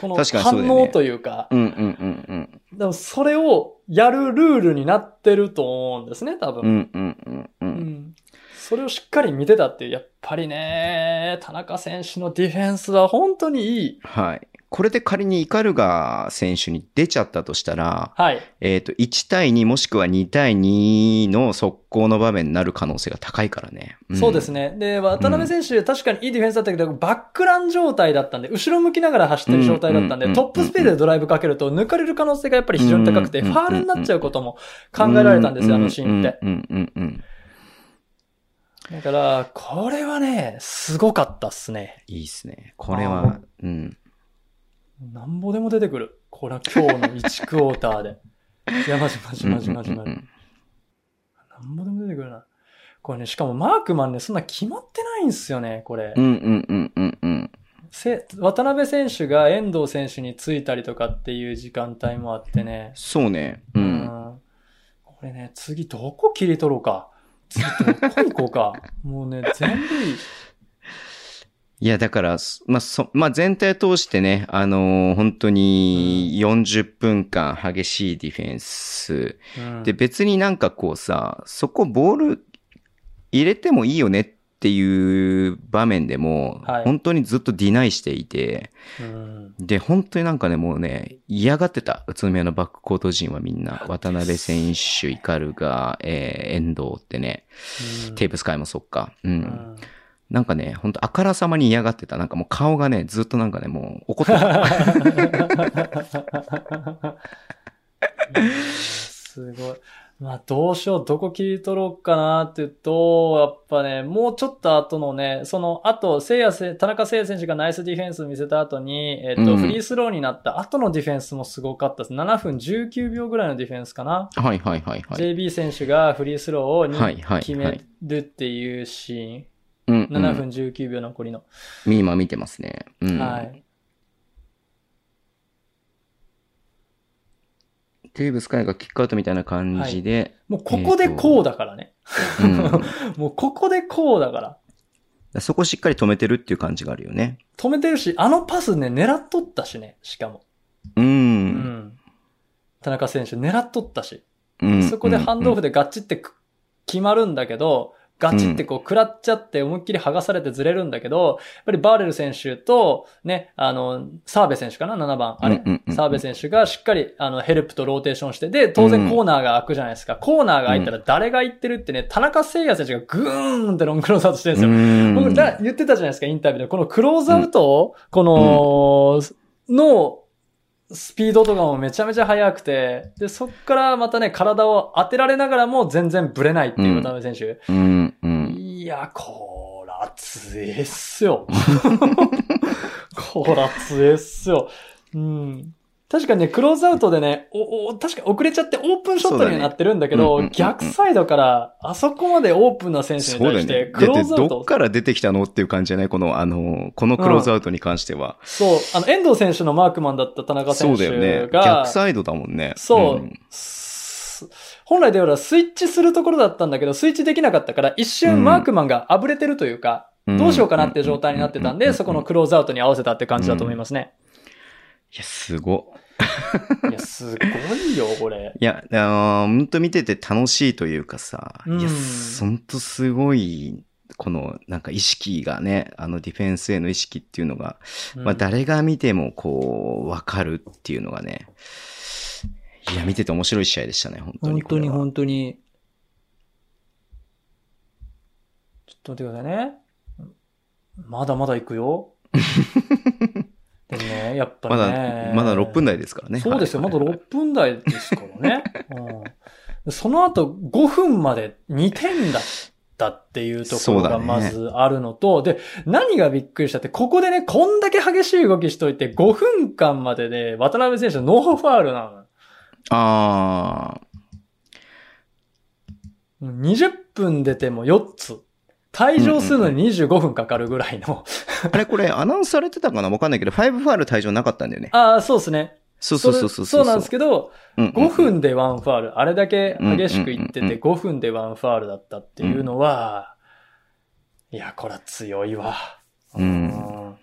この反応というか、うんうんうんうん。でもそれをやるルールになってると思うんですね、多分。うんうんうんうん。うん、それをしっかり見てたっていう、やっぱりね、田中選手のディフェンスは本当にいい。はい。これで仮にイカルガ選手に出ちゃったとしたら、はい。えっ、ー、と、1対2もしくは2対2の速攻の場面になる可能性が高いからね。うん、そうですね。で、渡辺選手、うん、確かにいいディフェンスだったけど、バックラン状態だったんで、後ろ向きながら走ってる状態だったんで、トップスピードでドライブかけると抜かれる可能性がやっぱり非常に高くて、ファールになっちゃうことも考えられたんですよ、あのシーンって。うんうんうんだから、これはね、すごかったっすね。いいっすね。これは、うん。なんぼでも出てくる。これは今日の1クォーターで。[laughs] いや、マジマジマジマジマジ。なんぼでも出てくるな。これね、しかもマークマンね、そんな決まってないんすよね、これ。うんうんうんうんうん。せ、渡辺選手が遠藤選手についたりとかっていう時間帯もあってね。そうね。うん。うん、これね、次どこ切り取ろうか。次どこ行こうか。もうね、全部いい。いや、だから、まあ、そ、まあ、全体通してね、あのー、本当に40分間激しいディフェンス、うん、で、別になんかこうさ、そこボール入れてもいいよねっていう場面でも、はい、本当にずっとディナイしていて、うん、で、本当になんかね、もうね、嫌がってた、宇都宮のバックコート陣はみんな、渡辺選手、イカルが、えー、遠藤ってね、うん、テープスカイもそっか、うんなんかね、ほんとあからさまに嫌がってた。なんかもう顔がね、ずっとなんかね、もう怒ってた。すごい。まあどうしよう、どこ切り取ろうかなって言うと、やっぱね、もうちょっと後のね、その後、聖夜、田中聖也選手がナイスディフェンス見せた後に、えっ、と、うん、フリースローになった後のディフェンスもすごかったです。7分19秒ぐらいのディフェンスかな。はいはいはいはい。JB 選手がフリースローを2決めるっていうシーン。はいはいはい7分19秒残りの。今見てますね。うん、はい。テーブスカイがキックアウトみたいな感じで。はい、もうここでこうだからね。えー [laughs] もうここでこうだから。そこしっかり止めてるっていう感じがあるよね。止めてるし、あのパスね、狙っとったしね、しかも。うん。うん。田中選手狙っとったし。そこでハンドオフでガッチって決まるんだけど、ガチってこう食らっちゃって思いっきり剥がされてずれるんだけど、やっぱりバーレル選手と、ね、あの、澤部選手かな ?7 番。あれ澤部選手がしっかり、あの、ヘルプとローテーションして、で、当然コーナーが開くじゃないですか。コーナーが開いたら誰が行ってるってね、田中聖也選手がグーンってロングクローズアウトしてるんですよ。僕、言ってたじゃないですか、インタビューで。このクローズアウトを、この、の、スピードとかもめちゃめちゃ速くて、で、そっからまたね、体を当てられながらも全然ブレないっていう渡辺選手。うん、うん、いや、こら強えっすよ。[laughs] こら強えっすよ。うん。確かにね、クローズアウトでね、お、お、確か遅れちゃってオープンショットになってるんだけど、ね逆サイドから、あそこまでオープンな選手に対して、クローズアウト。どっから出てきたのっていう感じじゃない？この、あの、このクローズアウトに関しては。うん、そう。あの、遠藤選手のマークマンだった田中選手が。そうだよね。逆サイドだもんね。そう。うん本来ではスイッチするところだったんだけど、スイッチできなかったから、一瞬マークマンがあぶれてるというか、うん、どうしようかなっていう状態になってたんで、そこのクローズアウトに合わせたって感じだと思いますね。いや、すご。いや、すごいよ、これ。いや、あほんと見てて楽しいというかさ、うん、いや、ほんとすごい、この、なんか意識がね、あのディフェンスへの意識っていうのが、うん、まあ誰が見てもこう、わかるっていうのがね、いや、見てて面白い試合でしたね、本当に。本当に本当に。ちょっと待ってくださいね。まだまだ行くよ。[laughs] ね、やっぱね。まだ、まだ6分台ですからね。そうですよ、まだ6分台ですからね。うん、その後5分まで2点だったっていうところがまずあるのと、ね、で、何がびっくりしたって、ここでね、こんだけ激しい動きしといて5分間までで、渡辺選手ノーファールなの。ああ。20分出ても4つ。退場するのに25分かかるぐらいの、[laughs] あれこれアナウンスされてたかな？わかんないけど、5ファール退場なかったんだよね。ああ、そうですね。そうそうそうそうそう。なんですけど、5分でワンファール、あれだけ激しくいってて5分でワンファールだったっていうのは、いや、これは強いわ。うん。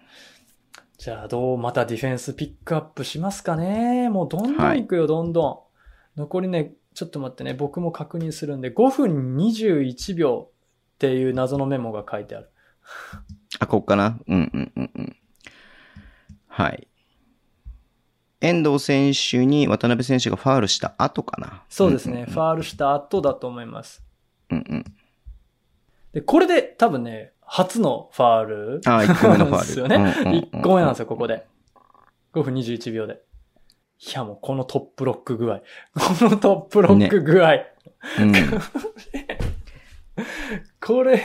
じゃあ、どう、またディフェンスピックアップしますかね？もうどんどん行くよ、どんどん。残りね、ちょっと待ってね、僕も確認するんで、5分21秒っていう謎のメモが書いてある。あ、こっかなうんうんうんうん。はい。遠藤選手に渡辺選手がファールした後かな？そうですね、うんうんうん、ファールした後だと思います。うんうん。で、これで多分ね、初のファール。ああ、1個目のファール。ですよね。1個目なんですよ、ここで。5分21秒で。いや、もうこのトップロック具合。このトップロック具合。ねうん、[laughs] [laughs] これ、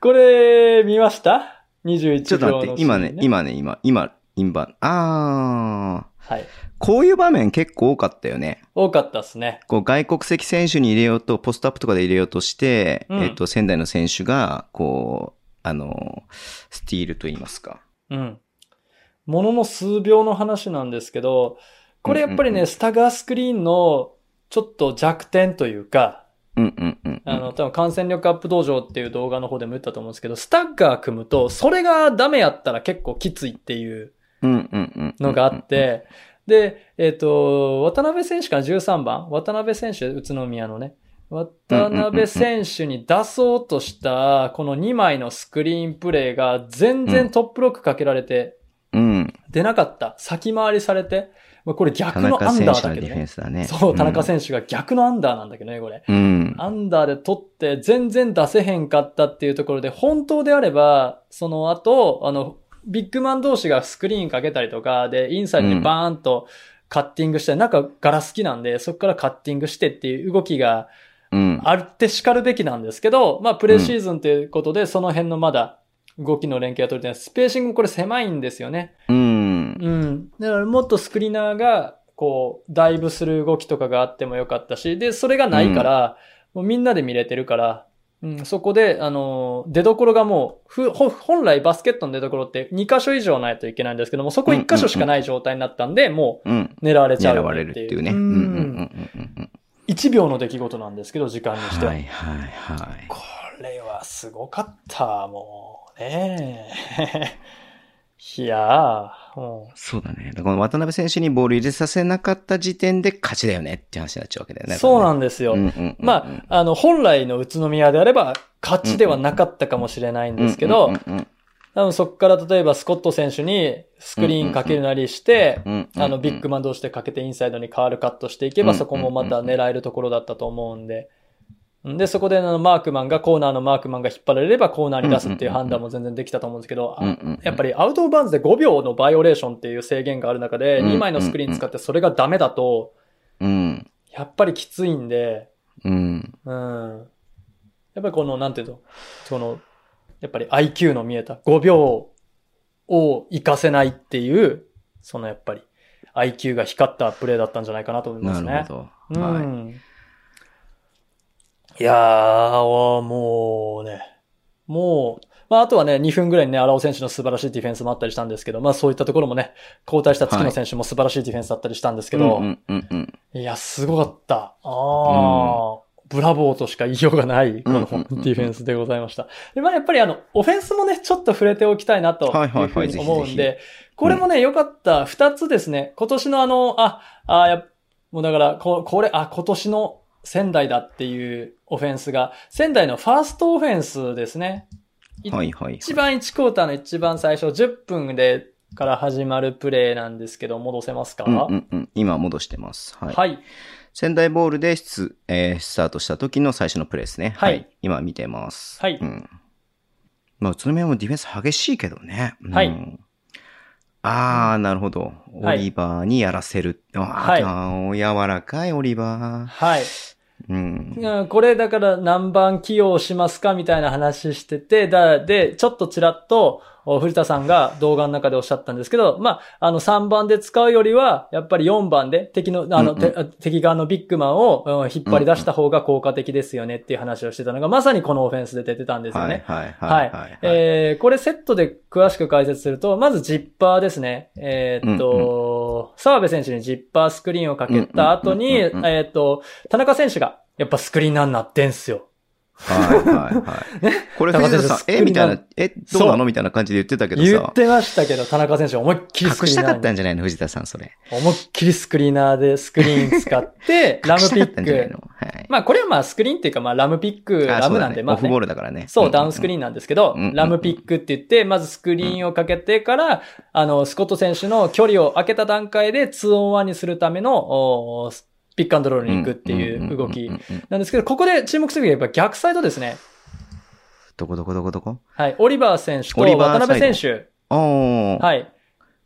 これ、見ました ?21 秒ちょっと待って、今ね、今ね、今、今、今番。あー。はい。こういう場面結構多かったよね。多かったっすね。こう外国籍選手に入れようと、ポストアップとかで入れようとして、うん、えっと、仙台の選手が、こう、あの、スティールと言いますか。うん。ものの数秒の話なんですけど、これやっぱりね、スタガースクリーンのちょっと弱点というか、うんうんうん、あの、多分感染力アップ道場っていう動画の方でも言ったと思うんですけど、スタッガー組むと、それがダメやったら結構きついっていうのがあって、で、えっ、ー、と、渡辺選手から13番、渡辺選手、宇都宮のね、渡辺選手に出そうとした、この2枚のスクリーンプレイが全然トップロックかけられて、出なかった。先回りされて、まあ、これ逆のアンダーだけどね。ねそう、田中選手が逆のアンダーなんだけどね、これ。うん、アンダーで取って全然出せへんかったっていうところで、本当であれば、その後、あの、ビッグマン同士がスクリーンかけたりとか、で、インサイドにバーンとカッティングして、うん、なんかガラス好きなんで、そこからカッティングしてっていう動きが、あって叱るべきなんですけど、まあ、プレシーズンということで、その辺のまだ動きの連携が取れてない。スペーシングこれ狭いんですよね。うん。うん。だからもっとスクリーナーが、こう、ダイブする動きとかがあってもよかったし、で、それがないから、うん、もうみんなで見れてるから、うん、そこで、あの、出所がもう、ふ、本来バスケットの出所って2箇所以上ないといけないんですけども、そこ1箇所しかない状態になったんで、もう、狙われちゃう、狙われるっていうね。1秒の出来事なんですけど、時間にしては。はいはいはい。これはすごかった、もう。ねえ。いやー、そうだね。この渡辺選手にボール入れさせなかった時点で勝ちだよねって話になっちゃうわけだよね。そうなんですよ。まあ、あの、本来の宇都宮であれば勝ちではなかったかもしれないんですけど、多分そこから例えばスコット選手にスクリーンかけるなりして、あの、ビッグマン同士でかけてインサイドに変わるカットしていけば、そこもまた狙えるところだったと思うんで。で、そこであのマークマンが、コーナーのマークマンが引っ張られればコーナーに出すっていう判断も全然できたと思うんですけど、やっぱりアウトオブバーンズで5秒のバイオレーションっていう制限がある中で、2枚のスクリーン使ってそれがダメだと、やっぱりきついんで、うん。うん。やっぱりこの、なんていうの、その、やっぱり IQ の見えた5秒を活かせないっていう、そのやっぱり IQ が光ったプレーだったんじゃないかなと思いますね。なるほど。はい。いやー、もうね、もう、まあ、あとはね、2分ぐらいにね、荒尾選手の素晴らしいディフェンスもあったりしたんですけど、まあそういったところもね、交代した月野選手も素晴らしいディフェンスだったりしたんですけど、いや、すごかった。ああ、うん、ブラボーとしか言いようがない、このディフェンスでございました。で、まあやっぱりあの、オフェンスもね、ちょっと触れておきたいなというふうに思うんで、これもね、良かった。二つですね。今年のあの、あ、あやもうだから、ここれ、あ、今年の仙台だっていうオフェンスが、仙台のファーストオフェンスですね。はいはい、はい、一番1クォーターの一番最初、10分でから始まるプレーなんですけど、戻せますか、うんうんうん、今戻してます。はい。はい、仙台ボールでス,、えー、スタートした時の最初のプレーですね。はい。はい、今見てます。はい。うん。まあ、宇都宮もディフェンス激しいけどね。はい。うん、ああ、なるほど。オリバーにやらせる。はい、ああ、柔らかいオリバー。はい。うん、これだから何番起用しますかみたいな話してて、だ、で、ちょっとちらっと、藤田さんが動画の中でおっしゃったんですけど、まあ、あの3番で使うよりは、やっぱり4番で敵の、あの、うんうん、敵側のビッグマンを引っ張り出した方が効果的ですよねっていう話をしてたのが、まさにこのオフェンスで出てたんですよね。はい、はい、はい。えー、これセットで詳しく解説すると、まずジッパーですね。えー、っと、澤、うんうん、部選手にジッパースクリーンをかけた後に、えー、っと、田中選手が、やっぱスクリーナーになってんすよ。はいはいはい。これ藤田さん、え？みたいな、え、どうなの？みたいな感じで言ってたけどさ。言ってましたけど、田中選手思いっきりスクリーナー。隠したかったんじゃないの？藤田さん、それ。思いっきりスクリーナーでスクリーン使って、[laughs] ラムピック。はい、まあこれはまあスクリーンっていうかまあラムピック、ラムなんでまあ、ね、オフボールだからね。そう、ダウンスクリーンなんですけど、ラムピックって言って、まずスクリーンをかけてから、あの、スコット選手の距離を空けた段階で 2on1 にするための、ピックアンドロールに行くっていう動きなんですけど、ここで注目するのはやっぱ逆サイドですね。どこどこどこどこ？はい。オリバー選手と渡辺選手。はい。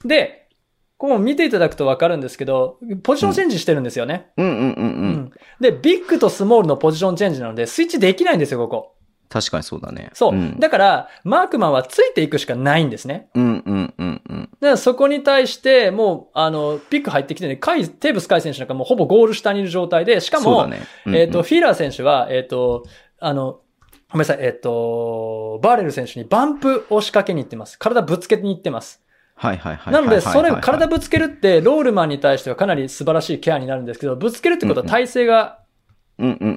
で、ここ見ていただくとわかるんですけど、ポジションチェンジしてるんですよね。うんうんうんうん。うん、で、ビッグとスモールのポジションチェンジなので、スイッチできないんですよ、ここ。確かにそうだね。そう。うん、だから、マークマンはついていくしかないんですね。うんうんうんうん。だからそこに対して、もう、あの、ピック入ってきてね、カイ、テーブスカイ選手なんかもうほぼゴール下にいる状態で、しかも、ねうんうん、えっ、ー、と、フィーラー選手は、えっ、ー、と、あの、ごめんなさい、えっ、ー、と、バーレル選手にバンプを仕掛けに行ってます。体ぶつけに行ってます。はいはいはい。なので、それ、体ぶつけるって、ロールマンに対してはかなり素晴らしいケアになるんですけど、ぶつけるってことは体勢が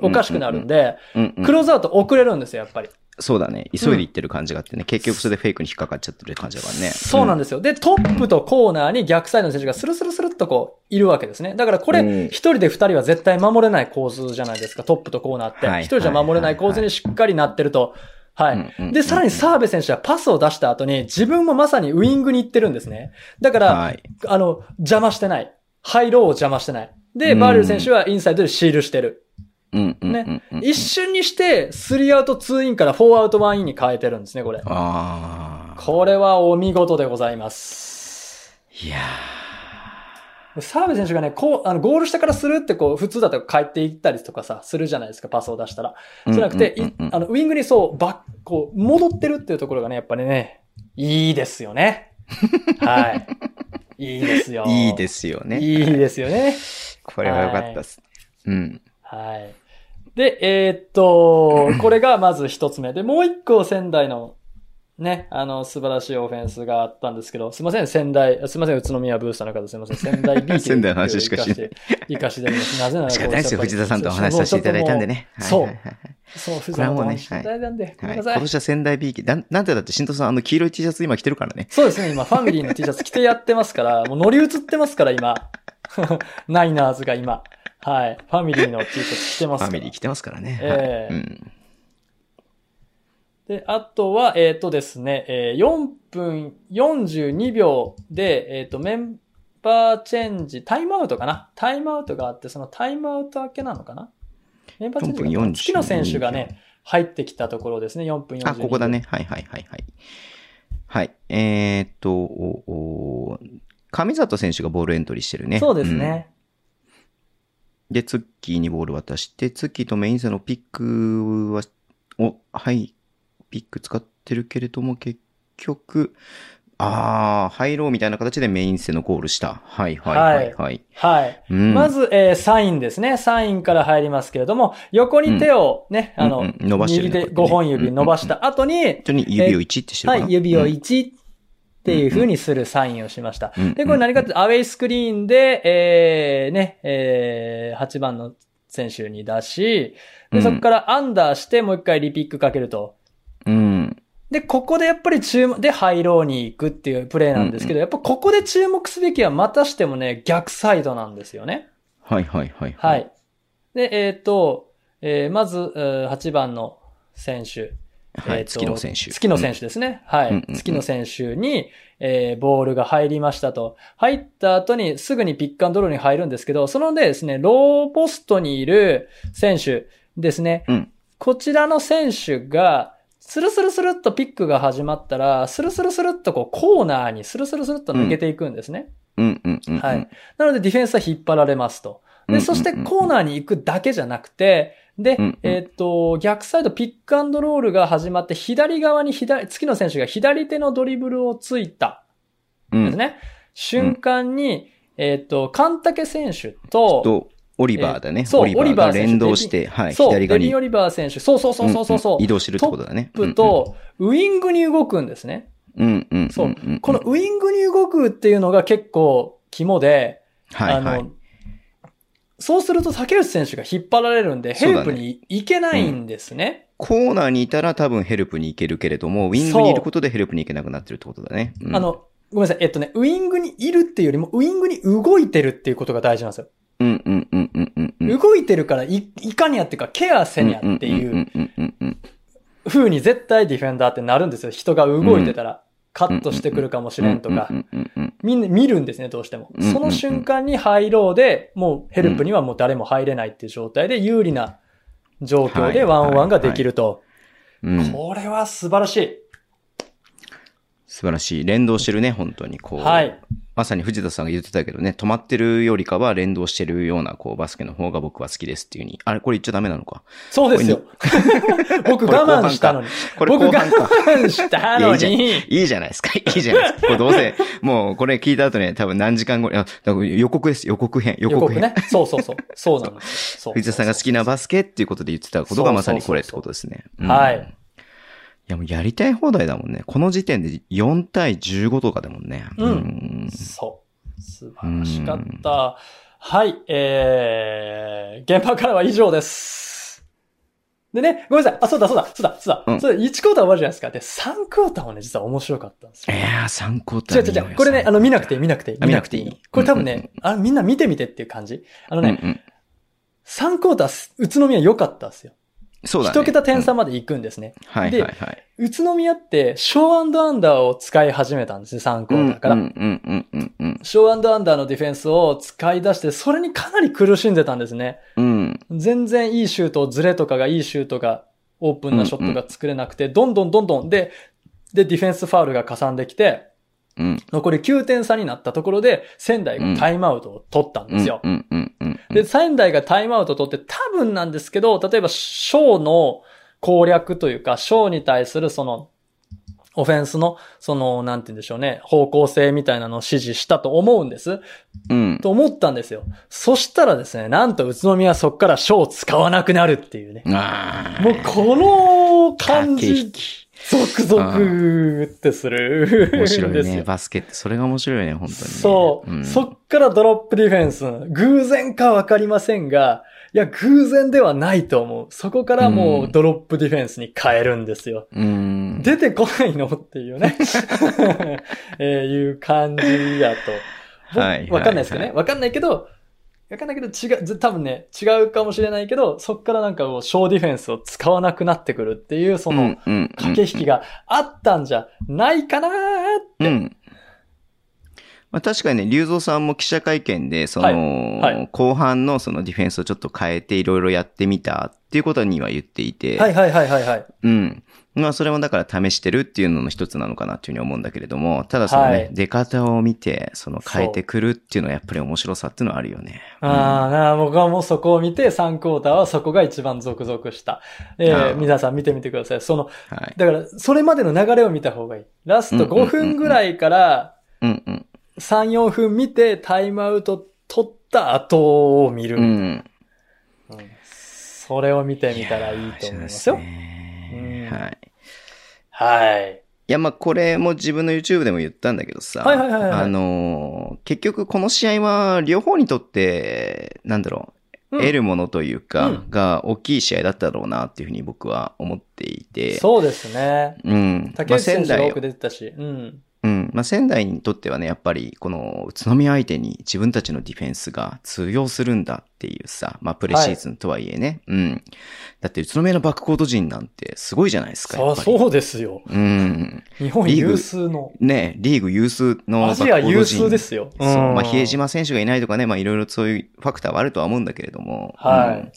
おかしくなるんで、クローズアウト遅れるんですよ、やっぱり。そうだね。急いでいってる感じがあってね、うん、結局それでフェイクに引っかかっちゃってる感じだからね。そうなんですよ。で、トップとコーナーに逆サイドの選手がスルスルスルっとこう、いるわけですね。だからこれ、一人で二人は絶対守れない構図じゃないですか、トップとコーナーって。一人じゃ守れない構図にしっかりなってると。はい。で、さらに澤部選手はパスを出した後に自分もまさにウイングに行ってるんですね。だから、はい、あの、邪魔してない。ハイローを邪魔してない。で、バーレル選手はインサイドでシールしてる。ね。一瞬にして、3アウト2インから4アウト1インに変えてるんですね、これ。あこれはお見事でございます。いやー。澤部選手がね、こう、あの、ゴール下からするってこう、普通だと帰っていったりとかさ、するじゃないですか、パスを出したら。じゃなくて、あの、ウィングにそう、バッ、こう、戻ってるっていうところがね、やっぱりね、いいですよね。[laughs] はい。いいですよ。いいですよね。いいですよね。これは良かったです、うん。はい。で、えー、っと、[laughs] これがまず一つ目。で、もう一個仙台の、ね、あの、素晴らしいオフェンスがあったんですけど、すいません、仙台、すいません、宇都宮ブースターの方、すいません、仙台 B [laughs] 仙台の話しかしない。行かして、なぜなら。[laughs] 仕方ないですよ、藤田さんとお話しさせていただいたんでね。そう。そう、藤田さんとお話しさせていただいたんで、ごめんなさい。今年は仙台 B な、なんてだって、新藤さん、あの、黄色い T シャツ今着てるからね。そうですね、今、ファミリーの T シャツ着てやってますから、もう乗り移ってますから、今。ナイナーズが今。はい。ファミリーの T シャツ着てますファミリー着てますからね。ええーうんで、あとは、えっ、ー、とですね、えー、4分42秒で、えっ、ー、と、メンバーチェンジ、タイムアウトかな？タイムアウトがあって、そのタイムアウト明けなのかな？メンバーチェンジが月の選手がね、入ってきたところですね、4分42秒。あ、ここだね。はいはいはいはい。はい。えー、っと、お上里選手がボールエントリーしてるね。そうですね。うん、で、ツッキーにボール渡して、ツッキーとメインセのピックは、お、はい、ピック使ってるけれども、結局、ああ、入ろうみたいな形でメイン戦のゴールした。はいはいはいはい。はい。うん、まず、えー、サインですね。サインから入りますけれども、横に手をね、うん、あの、うんうん、伸ばしてる、ね、右手5本指伸ばした後に、本当に指を1ってしてるはい、指を1っていう風にするサインをしました。で、これ何かってアウェイスクリーンで、えー、ね、えー、8番の選手に出し、で、そこからアンダーしてもう一回リピックかけると。うん。で、ここでやっぱり注目、で、ハイローに行くっていうプレーなんですけど、うんうん、やっぱここで注目すべきはまたしてもね、逆サイドなんですよね。はいはいはい、はい。はい。で、えっ、ー、と、えー、まず、8番の選手。はい、月の選手。月の選手ですね。はい。月の選手に、えー、ボールが入りましたと。入った後にすぐにピックアンドローに入るんですけど、そのでですね、ローポストにいる選手ですね。うん、こちらの選手が、スルスルスルっとピックが始まったら、スルスルスルっとこうコーナーにスルスルスルっと抜けていくんですね。うんうんうん、はい。なのでディフェンスは引っ張られますと。で、そしてコーナーに行くだけじゃなくて、で、えっ、と、逆サイドピックアンドロールが始まって、左側に左、月の選手が左手のドリブルをついた。ですね。瞬間に、えっ、と、カンタケ選手と、オリバーだね。そう、オリバーが連動して、はい、そう、左側に。デビオリバー選手。そうそうそうそうそう、うんうん、移動してるってことだね。トップと、ウイングに動くんですね。うんうん。そう。このウイングに動くっていうのが結構肝で、はい、はい、あの、そうすると竹内選手が引っ張られるんで、ヘルプに行けないんですね。コーナーにいたら多分ヘルプに行けるけれども、ウィングにいることでヘルプに行けなくなってるってことだね。うん、あの、ごめんなさい。えっとね、ウイングにいるっていうよりも、ウイングに動いてるっていうことが大事なんですよ。うんうんうんうんうんうん。動いてるからい、いかにやっていうか、ケアせにゃっていう、風に絶対ディフェンダーってなるんですよ。人が動いてたら。カットしてくるかもしれんとか。みんな見るんですね、どうしても。その瞬間に入ろうで、もうヘルプにはもう誰も入れないっていう状態で有利な状況でワンワンができると。これは素晴らしい。素晴らしい。連動してるね、本当にこう。はい。まさに藤田さんが言ってたけどね、止まってるよりかは連動してるような、こう、バスケの方が僕は好きですっていうに。あれ、これ言っちゃダメなのか？そうですよ。[laughs] 僕我慢したのに。これ僕我慢したのに。[laughs] いいじゃないですか。[laughs] いいじゃないですか。これどうせ、もうこれ聞いた後ね、多分何時間後に、あ、予告です。予告編。予告編。ね。そうそうそう。そうなんです藤田さんが好きなバスケっていうことで言ってたことがまさにこれってことですね。はい。いやもうやりたい放題だもんね。この時点で4対15とかだもんね。うん。うん、そう。素晴らしかった。はい、えー、現場からは以上です。でね、ごめんなさい。あ、そうだ、そうだ、そうだ、そうだ。うん、それ1クォーター終わるじゃないですか。で、3クォーターはね、実は面白かったんですよ。いやー、3クォーター。違う違う違う。これね、あの、見なくていい、見なくていい。見なくていい。これ多分ね、あみんな見てみてっていう感じ。あのね、うんうん、3クォーター、宇都宮良かったんですよ。そうだね。一桁点差まで行くんですね。うん、はいはいはい。宇都宮って、ショーアンダーを使い始めたんですね、3クォーターから。うんうんうんうんうん。ショーアンダーのディフェンスを使い出して、それにかなり苦しんでたんですね。うん。全然いいシュート、ズレとかがいいシュートが、オープンなショットが作れなくて、うんうん、どんどんどんどん、で、で、ディフェンスファウルが加算できて、うん、残り9点差になったところで、仙台がタイムアウトを取ったんですよ。で、仙台がタイムアウトを取って、多分なんですけど、例えば、ショーの攻略というか、ショーに対するその、オフェンスの、その、なんて言うんでしょうね、方向性みたいなのを指示したと思うんです。うん。と思ったんですよ。そしたらですね、なんと宇都宮はそっからショーを使わなくなるっていうね。あもうこの感じ。ゾクゾクってする面白いね。[laughs] バスケって、それが面白いね、本当に、ね、そう、うん、そっからドロップディフェンス。偶然かわかりませんが、いや、偶然ではないと思う。そこからもうドロップディフェンスに変えるんですよ。うん、出てこないのっていうね。[laughs] [laughs] えー、いう感じやと。はい。わかんないですけどね。わかんないけど、わかんないけど違う、多分ね、違うかもしれないけど、そっからなんかこう、小ディフェンスを使わなくなってくるっていう、その、駆け引きがあったんじゃないかなーって。うんまあ、確かにね、龍造さんも記者会見で、その、はいはい、後半のそのディフェンスをちょっと変えていろいろやってみたっていうことには言っていて。はいはいはいはいはい。うん。まあ、それもだから試してるっていうのの一つなのかなっていうふうに思うんだけれども、ただそのね、はい、出方を見て、その変えてくるっていうのはやっぱり面白さっていうのはあるよね。ああ、僕はもうそこを見て、3クォーターはそこが一番続々した。えー、皆さん見てみてください。その、はい、だから、それまでの流れを見た方がいい。ラスト5分ぐらいから、うんうん。3、4分見て、タイムアウト取った後を見る。うん。うん、それを見てみたらいいと思いますよ。すね、うん、はい。はい。いや、まあ、これも自分の YouTube でも言ったんだけどさ。はいはいはい、はい、あのー、結局この試合は両方にとって、なんだろう、得るものというか、うん、が大きい試合だったろうなっていうふうに僕は思っていて。そうですね。うん。竹内選手が多く出てたし。うん。うん。まあ、仙台にとってはね、やっぱり、この宇都宮相手に自分たちのディフェンスが通用するんだっていうさ、まあ、プレシーズンとはいえね、はい、うん。だって宇都宮のバックコート陣なんてすごいじゃないですか。そう、そうですよ。うん。日本有数の。ね、リーグ有数のバックコート陣。アジア有数ですよ。そう。まあ、比江島選手がいないとかね、まあ、いろいろそういうファクターはあるとは思うんだけれども。はい。うん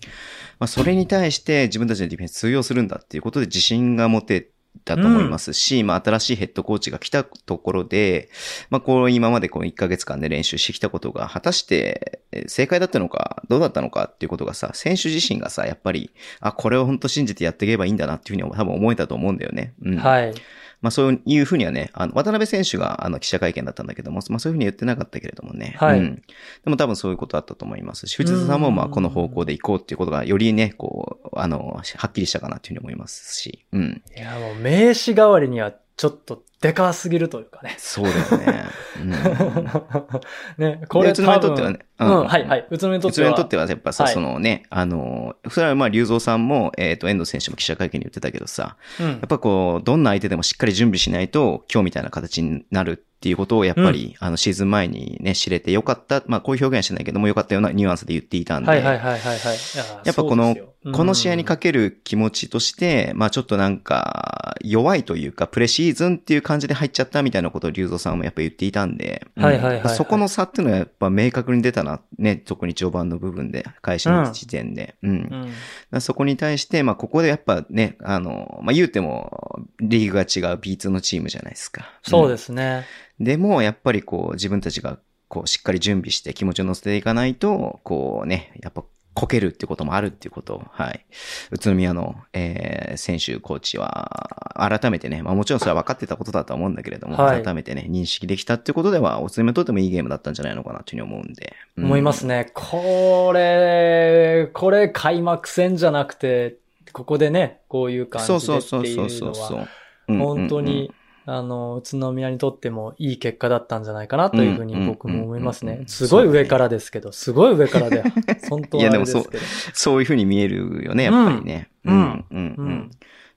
まあ、それに対して自分たちのディフェンス通用するんだっていうことで自信が持てだと思いますし、うん、まあ新しいヘッドコーチが来たところで、まあこう今までこの1ヶ月間で練習してきたことが果たして正解だったのかどうだったのかっていうことがさ、選手自身がさ、やっぱり、あ、これを本当信じてやっていけばいいんだなっていうふうに多分思えたと思うんだよね。うん。はい。まあそういうふうにはね、あの、渡辺選手があの記者会見だったんだけども、まあそういうふうに言ってなかったけれどもね。はい。うん。でも多分そういうことあったと思いますし、藤田さんもまあこの方向で行こうっていうことがよりね、こう、あの、はっきりしたかなっていうふうに思いますし。うん。いやもう名刺代わりにはちょっとでかすぎるというかね。そうだよね。うん、[laughs] ね、これ宇都宮にとってはね。うん、うん、はいはい。宇都宮にとっては。宇都宮にとってはやっぱさ、はい、そのね、あの、それはまあ、龍造さんも、えっ、ー、と、遠藤選手も記者会見に言ってたけどさ、うん、やっぱこう、どんな相手でもしっかり準備しないと、今日みたいな形になるっていうことをやっぱり、うん、あのシーズン前にね、知れてよかった。まあこういう表現はしてないけどもよかったようなニュアンスで言っていたんで。はいはいはいはい、はい。やっぱこの、この試合にかける気持ちとして、まあちょっとなんか弱いというか、プレシーズンっていう感じで入っちゃったみたいなことを龍造さんもやっぱ言っていたんで、はいはいはい、はい、そこの差っていうのはやっぱ明確に出たな、ね、特に序盤の部分で、開始の時点で。うん。うん、そこに対して、まあここでやっぱね、あの、まあ言うても、リーグが違う B2 のチームじゃないですか。そうですね。うんでも、やっぱりこう、自分たちが、こう、しっかり準備して気持ちを乗せていかないと、こうね、やっぱ、こけるってこともあるっていうことを、はい。宇都宮の、えー、選手、コーチは、改めてね、まあもちろんそれは分かってたことだと思うんだけれども、はい、改めてね、認識できたっていうことでは、宇都宮にとってもいいゲームだったんじゃないのかなというふうに思うんで。うん、思いますね。これ、これ開幕戦じゃなくて、ここでね、こういう感じでっていうのは、そうそうそうそう。本当に、あの、宇都宮にとってもいい結果だったんじゃないかなというふうに僕も思いますね。すごい上からですけど、すごい上からで、本当は。いや、でもそう、そういうふうに見えるよね、やっぱりね。うん、うん、うん。うん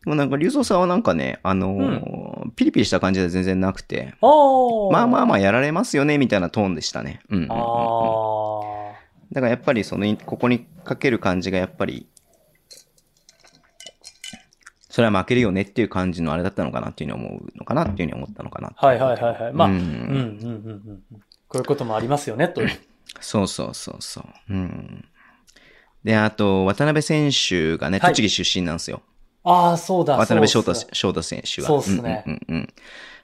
でもなんか、龍造さんはなんかね、あのーうん、ピリピリした感じでは全然なくて、まあまあまあやられますよね、みたいなトーンでしたね。うん、うん、だからやっぱりその、ここにかける感じがやっぱり、それは負けるよねっていう感じのあれだったのかなっていうふうに思うのかなっていうふうに思ったのかな。はいはいはいはい。まあ、うん、うん、うん、うん。こういうこともありますよね、と。そうそうそうそう。うん。で、あと、渡辺選手がね、栃木出身なんですよ。ああ、そうだ。渡辺翔太翔太選手は。そうですね。うんうんうん。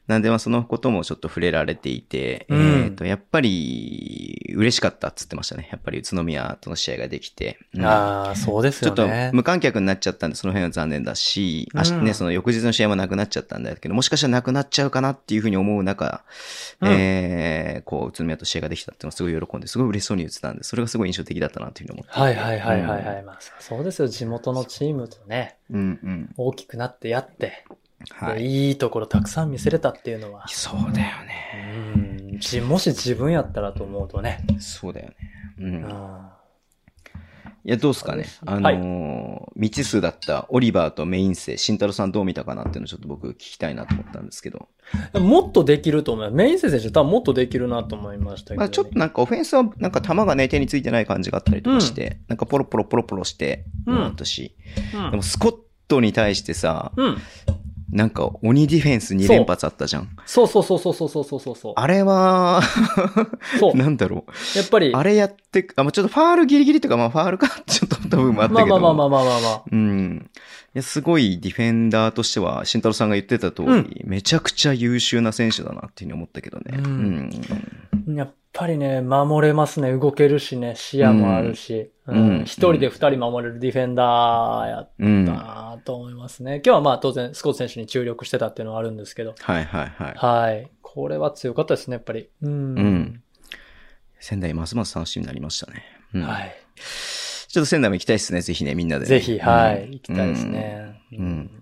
なんで、まあ、そのこともちょっと触れられていて、うん、えっ、と、やっぱり、嬉しかったっつってましたね。やっぱり宇都宮との試合ができて。うん、ああ、そうですよね。ちょっと無観客になっちゃったんで、その辺は残念だし、うん、ね、その翌日の試合もなくなっちゃったんだけど、もしかしたらなくなっちゃうかなっていうふうに思う中、うん、えー、こう、宇都宮と試合ができたっていうのはすごい喜んで、すごい嬉しそうに言ってたんで、それがすごい印象的だったなというふうに思って。はいはいはいはいはい。まあ、そうですよ。地元のチームとね、うんうん、大きくなってやって、はい。いいところたくさん見せれたっていうのは。そうだよね。うん。もし自分やったらと思うとね。そうだよね。うん。いや、どうすかね。あのーはい、未知数だったオリバーとメイン生、慎太郎さんどう見たかなっていうのをちょっと僕聞きたいなと思ったんですけど。もっとできると思います。メイン生選手多分もっとできるなと思いましたけど、ね、まあちょっとなんかオフェンスはなんか球がね、手についてない感じがあったりとかして、うん、なんかポロポロポロポロして、うん、ったし、うん、でもスコットに対してさ、うん、なんか鬼ディフェンス2連発あったじゃん。そうそうそうそうそうそうそうそうあれはそう。[laughs] なんだろう。やっぱり。あれやって、あ、まあ、ちょっとファールギリギリとか、まあファールか、ちょっと多分あったけど。まあまあまあまあまあまあ、うん。いや、すごいディフェンダーとしては、慎太郎さんが言ってた通り、うん、めちゃくちゃ優秀な選手だなっていうふうに思ったけどね。うん。うん、やっぱりね、守れますね。動けるしね、視野もあるし。うん。一、人で二人守れるディフェンダーやったなと思いますね。今日はまあ当然スコット選手に注力してたっていうのはあるんですけど。はいはいはい。はい。これは強かったですね、やっぱり。うん。うん。仙台ますます楽しみになりましたね。うん、はい。ちょっと仙台も行きたいですね、ぜひね、みんなで、ね。ぜひ、はい、行きたいですね。うん。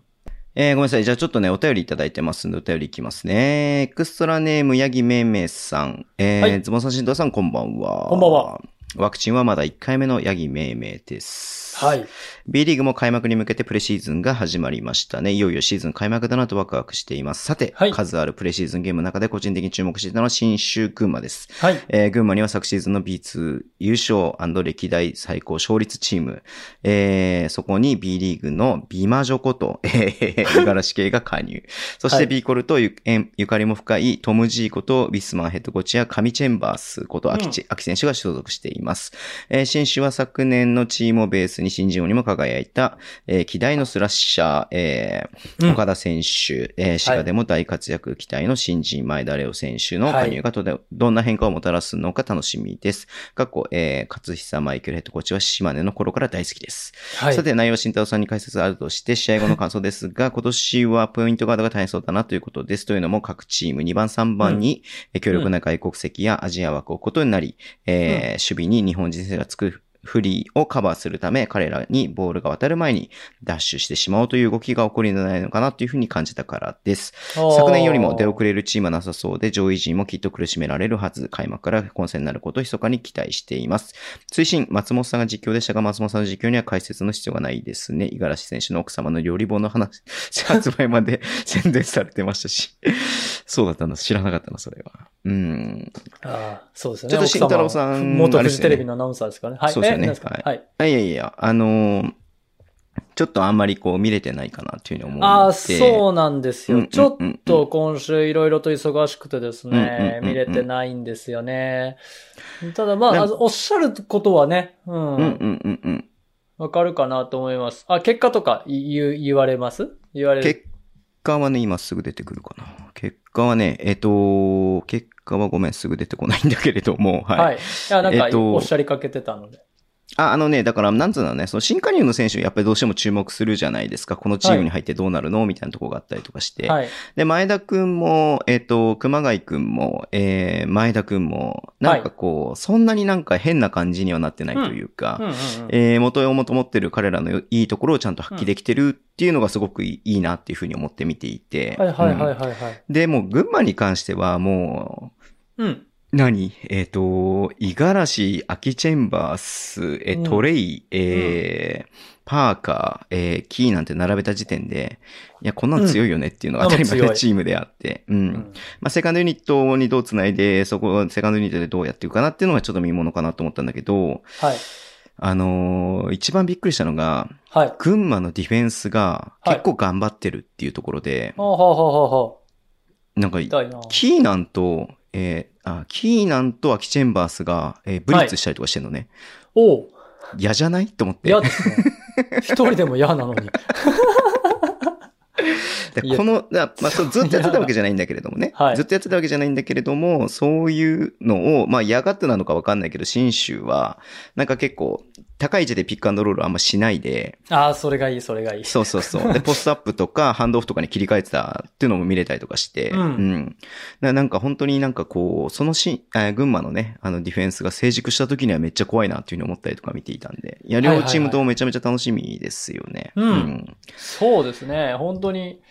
うんえー、ごめんなさい。じゃあちょっとね、お便りいただいてますんで、お便りいきますね。エクストラネーム、ヤギめいめいさん。えー、はい、ズボンさん、しんどさん、こんばんは。こんばんは。ワクチンはまだ1回目のヤギめいめいです。はい。B リーグも開幕に向けてプレシーズンが始まりましたね。いよいよシーズン開幕だなとワクワクしています。さて、はい、数あるプレシーズンゲームの中で個人的に注目していたのは新州群馬です。はい。えー、群馬には昨シーズンの B2 優勝歴代最高勝率チーム、えー、そこに B リーグのビマジョこと、えー、五十嵐系が加入。そして B コルとゆ,、えゆかりも深いトム・ジーことビスマンヘッドコーチやカミチェンバースことアキチ、うん、アキ選手が所属しています。えー、新州は昨年のチームをベースに新人王にも輝輝いた、えー、期待のスラッシャー、えー、岡田選手、えー、滋賀でも大活躍、期待の新人前田レオ選手の加入がとで、はい、どんな変化をもたらすのか楽しみです。過去、えー、勝久マイケルヘッドコーチは島根の頃から大好きです。はい、さて、内容慎太郎さんに解説あるとして、試合後の感想ですが、[laughs] 今年はポイントガードが大変そうだなということです。というのも、各チーム2番3番に、うん、強力な外国籍やアジア枠を置くことになり、えー、守備に日本人選手がつくフリーをカバーするため、彼らにボールが渡る前にダッシュしてしまおうという動きが起こるんじゃないのかなというふうに感じたからです。昨年よりも出遅れるチームはなさそうで、上位陣もきっと苦しめられるはず。開幕から混戦になることを密かに期待しています。推進、松本さんが実況でしたが、松本さんの実況には解説の必要がないですね。五十嵐選手の奥様の料理本の話、発売まで宣伝されてましたし。そうだったんだ。知らなかったな、それは。うん。ああ、そうですね。ちょっと慎太郎さん。元フジテレビのアナウンサーですかね。はい。そうですよね。はい。はい。いやいや、あのー、ちょっとあんまりこう見れてないかなっていうふうに思うああ、そうなんですよ。ちょっと今週いろいろと忙しくてですね、見れてないんですよね。ただまあ、おっしゃることはね、うん。うんうんうんうん。わかるかなと思います。あ、結果とか言言われます？言われる？結果はね、今すぐ出てくるかな。結果はね、えっ、ー、と、結果はごめん、すぐ出てこないんだけれども、はい。はい。いや、なんか、おっしゃりかけてたので。あ、あのね、だから、なんつうのね、その新加入の選手やっぱりどうしても注目するじゃないですか。このチームに入ってどうなるの、みたいなところがあったりとかして。はい。で、前田くんも、えっ、ー、と、熊谷くんも、えー、前田くんも、なんかこう、はい、そんなになんか変な感じにはなってないというか、えー、元をもと持ってる彼らのいいところをちゃんと発揮できてるっていうのがすごくいいなっていうふうに思って見ていて。はいはいはいはい、はい、うん、で、もう群馬に関してはもう、うん。何？えっ、ー、と、五十嵐、アキチェンバース、え、トレイ、うん、えー、パーカー、えー、キーなんて並べた時点で、いや、こんなん強いよねっていうのが当たり前のチームであって、うん。うん、まあ、セカンドユニットにどう繋いで、そこ、セカンドユニットでどうやっていくかなっていうのがちょっと見ものかなと思ったんだけど、はい。あのー、一番びっくりしたのが、はい。群馬のディフェンスが結構頑張ってるっていうところで、はい、ははははなんか、キーナンと、えー、あ、キーナンとアキチェンバースが、えー、ブリッツしたりとかしてんのね。はい、お嫌じゃない？と思って。嫌ですね。一人でも嫌なのに。この、まあ、そうずっとやってたわけじゃないんだけれどもね。はい、ずっとやってたわけじゃないんだけれども、そういうのを、まあ嫌がってなのかわかんないけど、新州は、なんか結構、高い位置でピックアンドロールあんましないで。ああ、それがいい、それがいい。そうそうそう。で、[laughs] ポストアップとか、ハンドオフとかに切り替えてたっていうのも見れたりとかして。うん。うん、なんか本当になんかこう、そのし、え群馬のね、あのディフェンスが成熟した時にはめっちゃ怖いなっていうふうに思ったりとか見ていたんで。いや、両チームともめちゃめちゃ楽しみですよね。うん。そうですね。本当に、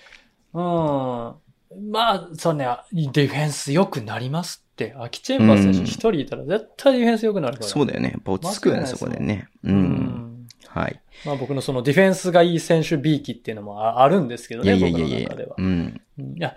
うん。まあ、そうね、ディフェンス良くなりますって。アキチェンバー選手一人いたら絶対ディフェンス良くなるから、そうだよね。やっぱ落ち着くよね、そこでね。うん。はい。まあ僕のそのディフェンスがいい選手 B 期っていうのもあるんですけどね、いやいやいやいや僕の中では。うん。いや、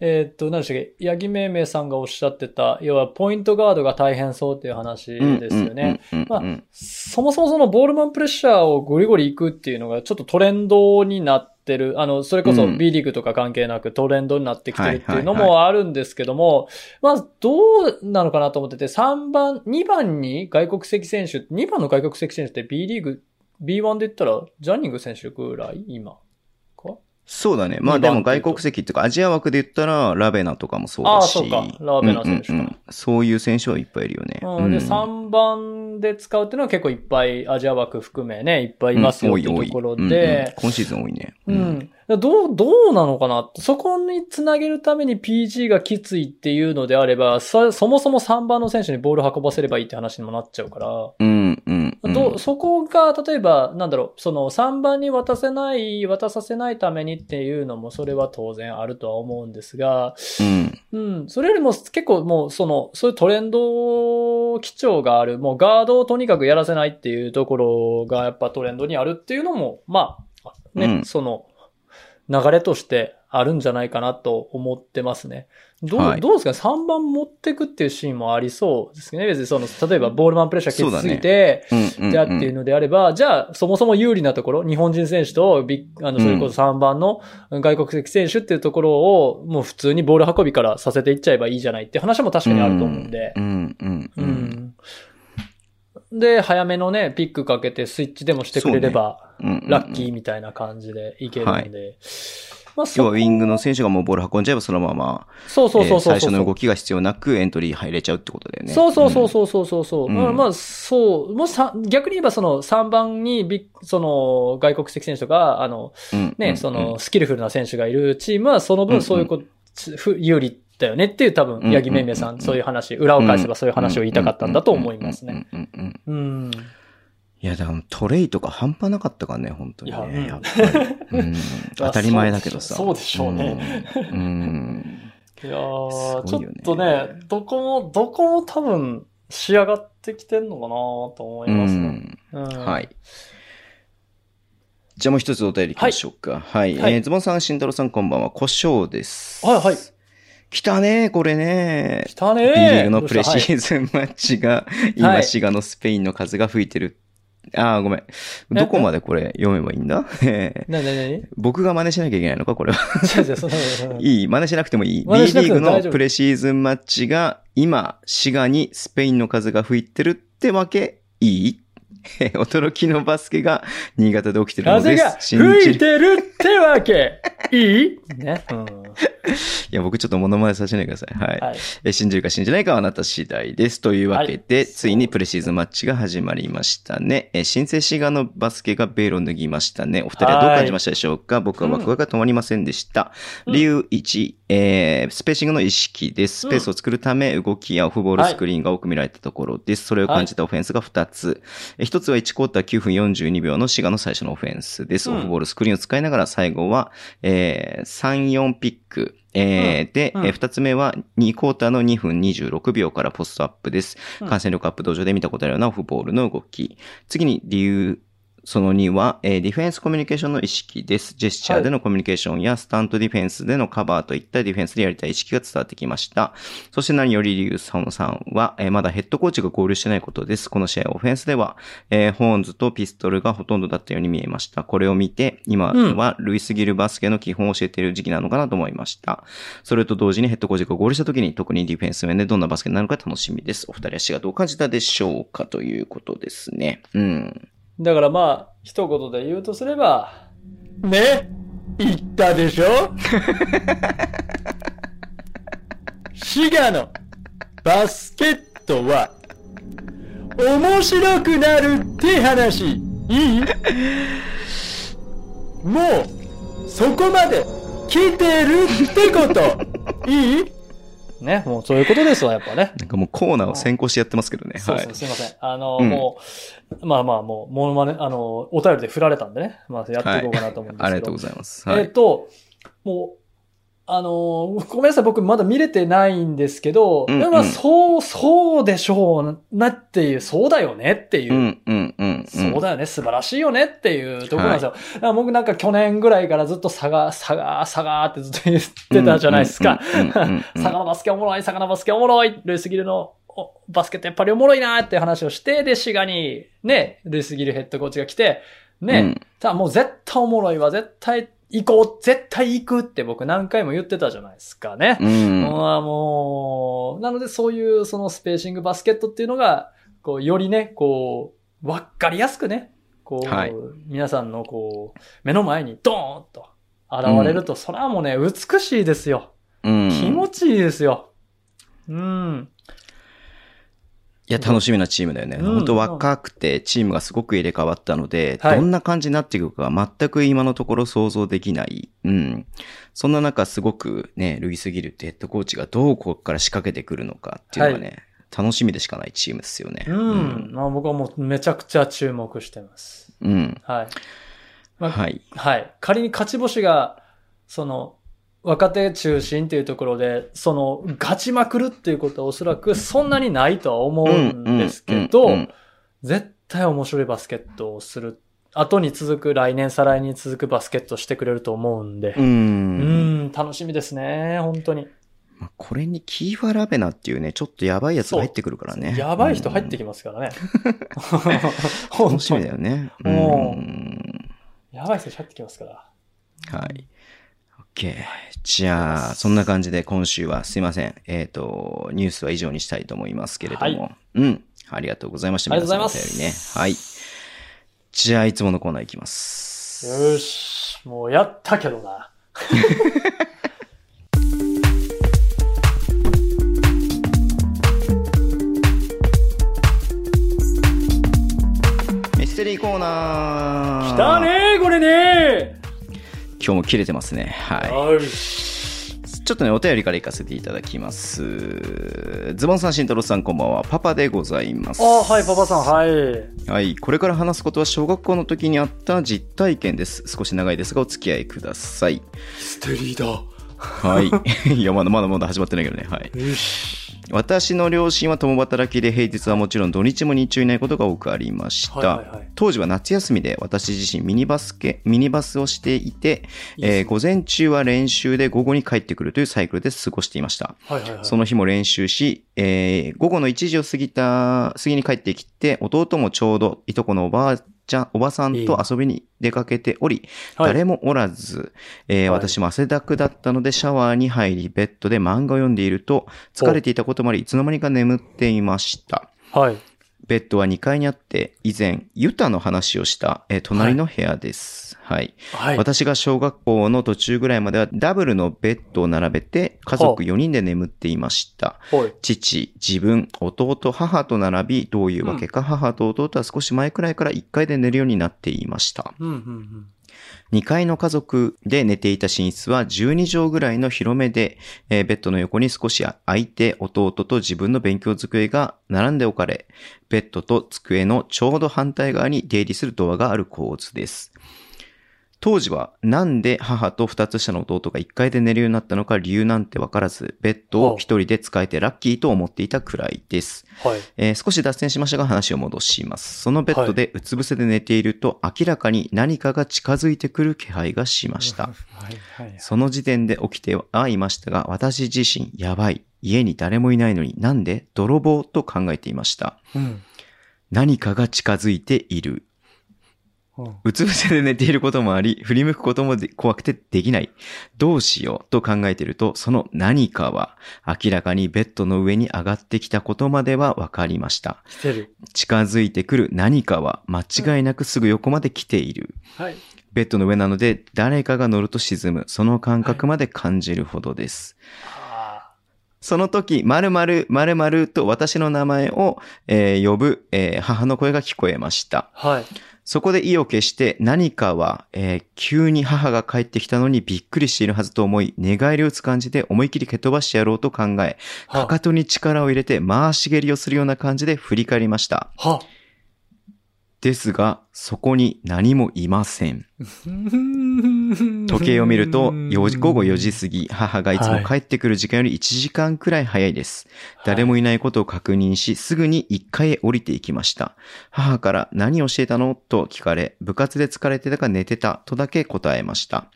えー、っと、何でしたっけ、八木めいめいさんがおっしゃってた、要はポイントガードが大変そうっていう話ですよね。まあ、そもそもそのボールマンプレッシャーをゴリゴリ行くっていうのがちょっとトレンドになってる。あの、それこそ B リーグとか関係なくトレンドになってきてるっていうのもあるんですけども、まあ、どうなのかなと思ってて、3番、2番に外国籍選手、2番の外国籍選手って B リーグ、B1 で言ったらジャニング選手ぐらい？今。そうだね。まあでも外国籍っていうか、アジア枠で言ったら、ラベナとかもそうだし。ああ、そうか。ラベナ選手か、うんうんうん、そういう選手はいっぱいいるよね。うん、で、3番で使うっていうのは結構いっぱい、アジア枠含めね、いっぱいいますよっていうところで、うんうんうん。今シーズン多いね。うん。どう、どうなのかなそこにつなげるために PG がきついっていうのであれば、そそもそも3番の選手にボール運ばせればいいって話にもなっちゃうから。うん、うん、うん。どそこが、例えば、なんだろう、その3番に渡せない、渡させないためにっていうのも、それは当然あるとは思うんですが、うん。うん。それよりも結構もう、その、そういうトレンド基調がある、もうガードをとにかくやらせないっていうところがやっぱトレンドにあるっていうのも、まあ、ね、うん、その、流れとしてあるんじゃないかなと思ってますね。どう、はい、どうですかね ?3 番持ってくっていうシーンもありそうですね。別にその、例えばボールマンプレッシャーきつすぎて、じゃあっていうのであれば、じゃあそもそも有利なところ、日本人選手とビあの、それこそ3番の外国籍選手っていうところを、もう普通にボール運びからさせていっちゃえばいいじゃないって話も確かにあると思うんで。うん、うん、うん。で、早めのね、ピックかけてスイッチでもしてくれれば、ラッキーみたいな感じでいけるんで。はい。まあ、要はウィングの選手がもうボール運んじゃえばそのまま、そうそうそう最初の動きが必要なくエントリー入れちゃうってことだよね。そうそうそうそうそうそう。うん、まあ、まあ、そう、もし逆に言えばその3番にビその外国籍選手とか、あの、ね、そのスキルフルな選手がいるチームはその分そういうこと、有利だよねっていう多分、八木めめさん、そういう話、裏を返せばそういう話を言いたかったんだと思いますね。うん。いや、でもトレイとか半端なかったからね、本当にね。やっぱり、うん。[laughs] 当たり前だけどさ。そうでしょうね。うん。[laughs] いやー、ちょっとね、どこも、どこも多分仕上がってきてんのかなと思いますね。はい。じゃあもう一つお便り行きましょうか。はい。はい、えー、ズボンさん、慎太郎さんこんばんは。胡椒です。はいはい。来たねこれね。来たね B リーグのプレシーズンマッチが、今、滋賀のスペインの風が吹いてる。ああ、ごめん。どこまでこれ読めばいいんだ？な、な、な僕が真似しなきゃいけないのかこれは。[laughs] いい？真似しなくてもいい ?B リーグのプレシーズンマッチが今、滋賀にスペインの風が吹いてるってわけ？いい？[laughs] 驚きのバスケが新潟で起きてるのです。風が吹いてるってわけ [laughs] いい？ね。うんいや、僕ちょっと物まねさせないでください。はい。はい、え信じるか信じないかはあなた次第です。というわけで、はい、ついにプレシーズンマッチが始まりましたね。え新生シガのバスケがベールを脱ぎましたね。お二人はどう感じましたでしょうか？僕はワクワクが止まりませんでした。うん、理由1、えー、スペーシングの意識です。スペースを作るため、動きやオフボールスクリーンが多く見られたところです。それを感じたオフェンスが2つ。はい、1つは1クォーター9分42秒の滋賀の最初のオフェンスです。オフボールスクリーンを使いながら最後は、えー、3、4ピック、えー、で、うん、えー、二つ目は2クォーターの2分26秒からポストアップです。観戦力アップ道場で見たことあるようなオフボールの動き。次に理由その2は、えー、ディフェンスコミュニケーションの意識です。ジェスチャーでのコミュニケーションや、スタントディフェンスでのカバーといったディフェンスでやりたい意識が伝わってきました。そして何よりリュウソンさんは、えー、まだヘッドコーチが合流してないことです。この試合オフェンスでは、えー、ホーンズとピストルがほとんどだったように見えました。これを見て、今はルイスギルバスケの基本を教えている時期なのかなと思いました。それと同時にヘッドコーチが合流した時に、特にディフェンス面でどんなバスケになるか楽しみです。お二人足がどう感じたでしょうかということですね。うん。だからまあ、一言で言うとすれば、ね？言ったでしょ？滋賀のバスケットは、面白くなるって話、いい？もう、そこまで来てるってこと、いい？ね、もうそういうことですわ、やっぱね。なんかもうコーナーを先行してやってますけどね。そうそう、すいません。あの、うん、もう、まあまあもう、ものまね、あの、お便りで振られたんでね、まあやっていこうかなと思うんですけど。はい、ありがとうございます。はい、えっ、と、もう、あのー、ごめんなさい、僕まだ見れてないんですけど、うんうん、まあ、そう、そうでしょうなっていう、そうだよねっていう。うんうんうん、そうだよね、素晴らしいよねっていうところなんですよ。はい、僕なんか去年ぐらいからずっと差が、差が、差がってずっと言ってたじゃないですか。サガのバスケおもろい、サガのバスケおもろい、ルイスギルのバスケットやっぱりおもろいなって話をして、で、滋賀に、ね、ルイスギルヘッドコーチが来て、ね、うん、もう絶対おもろいわ、絶対行こう、絶対行くって僕何回も言ってたじゃないですかね。うん。もう、なのでそういうそのスペーシングバスケットっていうのが、こう、よりね、こう、わかりやすくね、こう、はい、皆さんのこう、目の前にドーンと現れると、うん、それはもうね、美しいですよ。うん。気持ちいいですよ。うん。いや、楽しみなチームだよね。うん、本当若くて、チームがすごく入れ替わったので、はい、どんな感じになっていくか全く今のところ想像できない。うん。そんな中、すごくね、ルイスギルってヘッドコーチがどうここから仕掛けてくるのかっていうのはね、はい、楽しみでしかないチームですよね。うん。うん、まあ僕はもうめちゃくちゃ注目してます。うん。はい。まあ、はい。はい。仮に勝ち星が、その、若手中心っていうところで、その、勝ちまくるっていうことはおそらくそんなにないとは思うんですけど、絶対面白いバスケットをする。後に続く、来年再来に続くバスケットしてくれると思うんで。うん。うん楽しみですね、本当に。まあ、これにキーファラベナっていうね、ちょっとやばいやつが入ってくるからね。やばい人入ってきますからね。楽しみだよね。うん。やばい人入ってきますから。はい。OK。じゃあ、そんな感じで今週はすいません。えっ、ー、と、ニュースは以上にしたいと思いますけれども。はい、うん。ありがとうございました。ありがとうございます。ね。はい。じゃあ、いつものコーナーいきます。よし。もうやったけどな。[laughs] ミステリーコーナー。来たねこれね今日も切れてますね。はい。ちょっとね、お便りから行かせていただきます。ズボンさん、慎太郎さん、こんばんは。パパでございます。あはい、パパさん、はい。はい。これから話すことは小学校の時にあった実体験です。少し長いですが、お付き合いください。ステリーだ。はい。[laughs] いや、まだまだまだ始まってないけどね。はい。私の両親は共働きで平日はもちろん土日も日中いないことが多くありました、はいはいはい、当時は夏休みで私自身ミニバスケミニバスをしていてえー、午前中は練習で午後に帰ってくるというサイクルで過ごしていました、はいはいはい、その日も練習し、えー、午後の1時を過ぎた過ぎに帰ってきて弟もちょうどいとこのおばあちゃん、おばさんと遊びに出かけており、誰もおらず、えー、私も汗だくだったのでシャワーに入り、ベッドで漫画を読んでいると、疲れていたこともあり、いつの間にか眠っていました。はい。ベッドは2階にあって、以前、ユタの話をした、えー、隣の部屋です。はい。はい。私が小学校の途中ぐらいまでは、ダブルのベッドを並べて、家族4人で眠っていました。はい。父、自分、弟、母と並び、どういうわけか、うん、母と弟は少し前くらいから1階で寝るようになっていました。うんうんうん2階の家族で寝ていた寝室は12畳ぐらいの広めで、えー、ベッドの横に少し空いて弟と自分の勉強机が並んで置かれ、ベッドと机のちょうど反対側に出入りするドアがある構図です。当時はなんで母と二つ下の弟が一階で寝るようになったのか理由なんてわからず、ベッドを一人で使えてラッキーと思っていたくらいです。はい、えー、少し脱線しましたが話を戻します。そのベッドでうつ伏せで寝ていると明らかに何かが近づいてくる気配がしました。[laughs] はいはい、その時点で起きてはいましたが、私自身やばい。家に誰もいないのになんで泥棒と考えていました。うん、何かが近づいている。うつ伏せで寝ていることもあり、振り向くことも怖くてできない。どうしようと考えていると、その何かは明らかにベッドの上に上がってきたことまでは分かりました。近づいてくる何かは間違いなくすぐ横まで来ている。はい、ベッドの上なので誰かが乗ると沈む。その感覚まで感じるほどです。はい、その時、〇〇、〇〇と私の名前を、えー、呼ぶ、えー、母の声が聞こえました。はい。そこで意を決して何かは、えー、急に母が帰ってきたのにびっくりしているはずと思い、寝返りを打つ感じで思い切り蹴飛ばしてやろうと考え、かかとに力を入れて回し蹴りをするような感じで振り返りました。ですが、そこに何もいません。[laughs] 時計を見ると4時、午後4時過ぎ、母がいつも帰ってくる時間より1時間くらい早いです。誰もいないことを確認し、すぐに1階へ降りていきました。母から何をしてたの？と聞かれ、部活で疲れてたか寝てたとだけ答えました。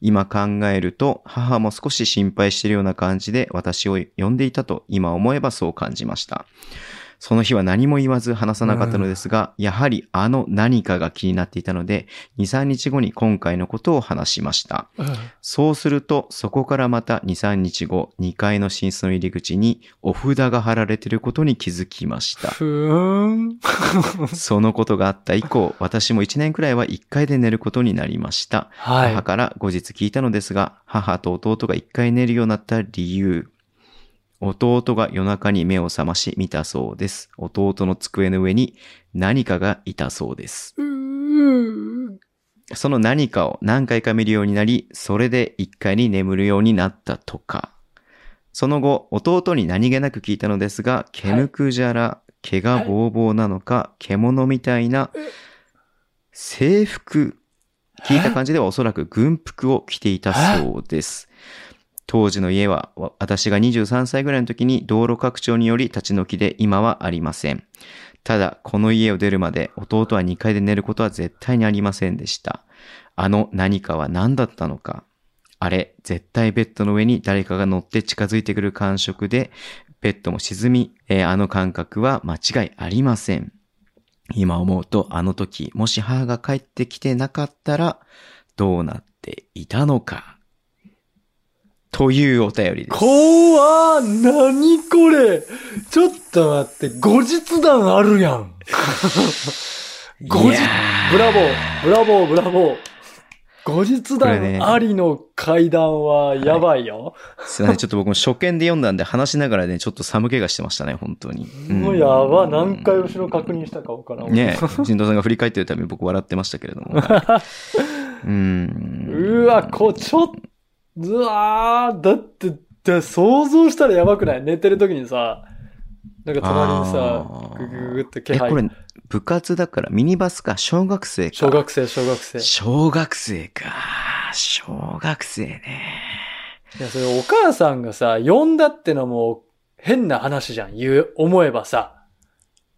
今考えると、母も少し心配しているような感じで私を呼んでいたと今思えばそう感じました。その日は何も言わず話さなかったのですが、やはりあの何かが気になっていたので、2、3日後に今回のことを話しました。そうすると、そこからまた2、3日後、2階の寝室の入り口にお札が貼られていることに気づきました。[laughs] そのことがあった以降、私も1年くらいは1階で寝ることになりました。はい、母から後日聞いたのですが、母と弟が1階寝るようになった理由、弟が夜中に目を覚まし見たそうです。弟の机の上に何かがいたそうです。その何かを何回か見るようになり、それで一回に眠るようになったとか。その後、弟に何気なく聞いたのですが、毛むくじゃら、毛がぼうぼうなのか、獣みたいな制服、聞いた感じではおそらく軍服を着ていたそうです。当時の家は私が23歳ぐらいの時に道路拡張により立ち退きで今はありません。ただ、この家を出るまで弟は2階で寝ることは絶対にありませんでした。あの何かは何だったのか。あれ、絶対ベッドの上に誰かが乗って近づいてくる感触で、ベッドも沈み、えー、あの感覚は間違いありません。今思うとあの時、もし母が帰ってきてなかったら、どうなっていたのか。というお便りです。怖ー何これちょっと待って、後日談あるやん。[laughs] 後日、ブラボー、ブラボー、ブラボー。後日談ありの階段はやばいよ。すいません、ちょっと僕も初見で読んだんで話しながらね、ちょっと寒気がしてましたね、本当に。もうやば、何回後ろ確認したかわからん。ね人道さんが振り返ってるために僕笑ってましたけれども。[laughs] うん。うわ、こ、ちょっうわー、だって、だ想像したらやばくない？寝てる時にさ、なんか隣にさ、ぐぐぐって気配。え、これ、部活だからミニバスか、小学生か？小学生、小学生。小学生か。小学生ね。いや、それお母さんがさ、呼んだってのも変な話じゃん、言う、思えばさ。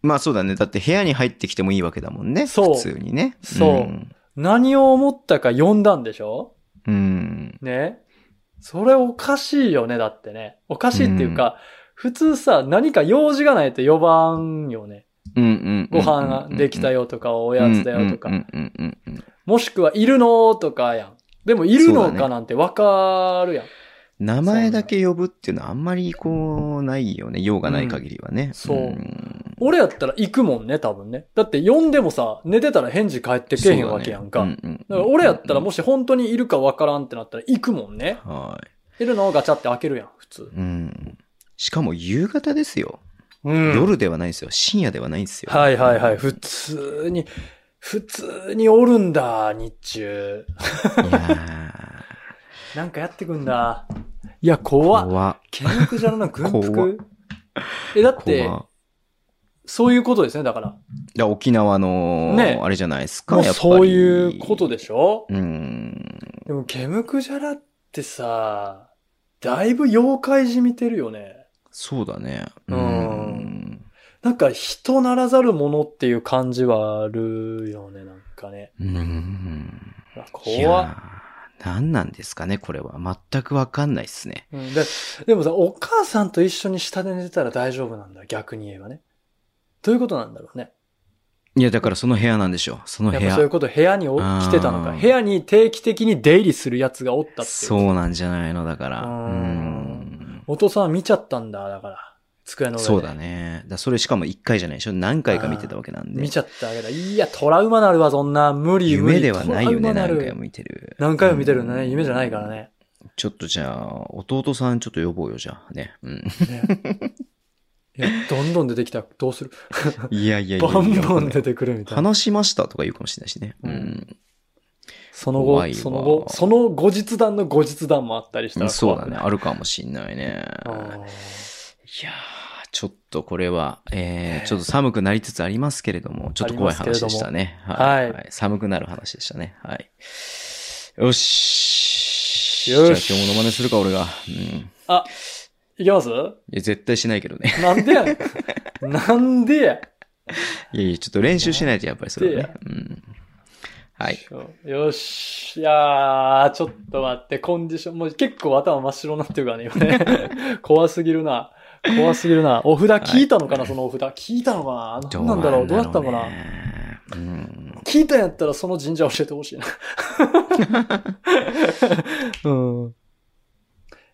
まあそうだね。だって部屋に入ってきてもいいわけだもんね。そう。普通にね。そう。うん、何を思ったか呼んだんでしょ？うん。ね。それおかしいよね、だってね。おかしいっていうか、うん、普通さ、何か用事がないと呼ばんよね。ご飯ができたよとか、おやつだよとか。もしくは、いるのとかやん。でも、いるのかなんてわかるやん。名前だけ呼ぶっていうのはあんまりこう、ないよね。用がない限りはね。うん、そう。俺やったら行くもんね、多分ね。だって呼んでもさ、寝てたら返事返ってけへんわけやんか。だから俺やったらもし本当にいるかわからんってなったら行くもんね。はい。いるのをガチャって開けるやん、普通。うん。しかも夕方ですよ。うん、夜ではないですよ。深夜ではないんですよ。はいはいはい。普通に、普通におるんだ、日中。いやなんかやってくんだ。いや、怖っ。怖っ。ケンクジャラの軍服？え、だって、そういうことですね、だから。いや、沖縄の、ね、あれじゃないですか、やっぱそういうことでしょ？うん。でも、ケムクジャラってさ、だいぶ妖怪じみてるよね。そうだね。うん。なんか人ならざるものっていう感じはあるよね、なんかね。うん。怖っ。何なんですかね、これは。全くわかんないっすね。うん、ででもさ、お母さんと一緒に下で寝てたら大丈夫なんだ、逆に言えばね。どういうことなんだろうね。いや、だからその部屋なんでしょう。その部屋。そういうこと、部屋に来てたのか。部屋に定期的に出入りするやつがおったってそうなんじゃないの、だから。うん。お父さん見ちゃったんだ、だから。机の上で。そうだね。だそれしかも一回じゃないでしょ？何回か見てたわけなんで。見ちゃったわけだ。いや、トラウマなるわ、そんな。無理、無理。夢ではないよね、何回も見てる。何回も見てるね。夢じゃないからね。ちょっとじゃあ、弟さんちょっと呼ぼうよ、じゃあ。ね。うん。ねいや、どんどん出てきたらどうする？いやいやいやバンバン出てくるみたいな。話しましたとか言うかもしれないしね。うん。その後、その後、その後日談の後日談もあったりしたらそうだね。あるかもしんないね。いやー。ちょっとこれは、えー、ちょっと寒くなりつつありますけれども、ちょっと怖い話でしたね。はい、はい。寒くなる話でしたね。はい。よし。よしじゃあ今日ものまねするか、俺が。うん。あ、いきます？いや、絶対しないけどね。なんでや？ねん。なんでや？いやいや、ちょっと練習しないとやっぱりそれはね。うん。はい。よし。いやー、ちょっと待って、コンディション、もう結構頭真っ白になってるからね、今ね。[laughs] 怖すぎるな。怖すぎるな。お札聞いたのかな、そのお札。聞いたのかな何なんだろうどうやったのかなうん。聞いたんやったらその神社教えてほしいな。うん。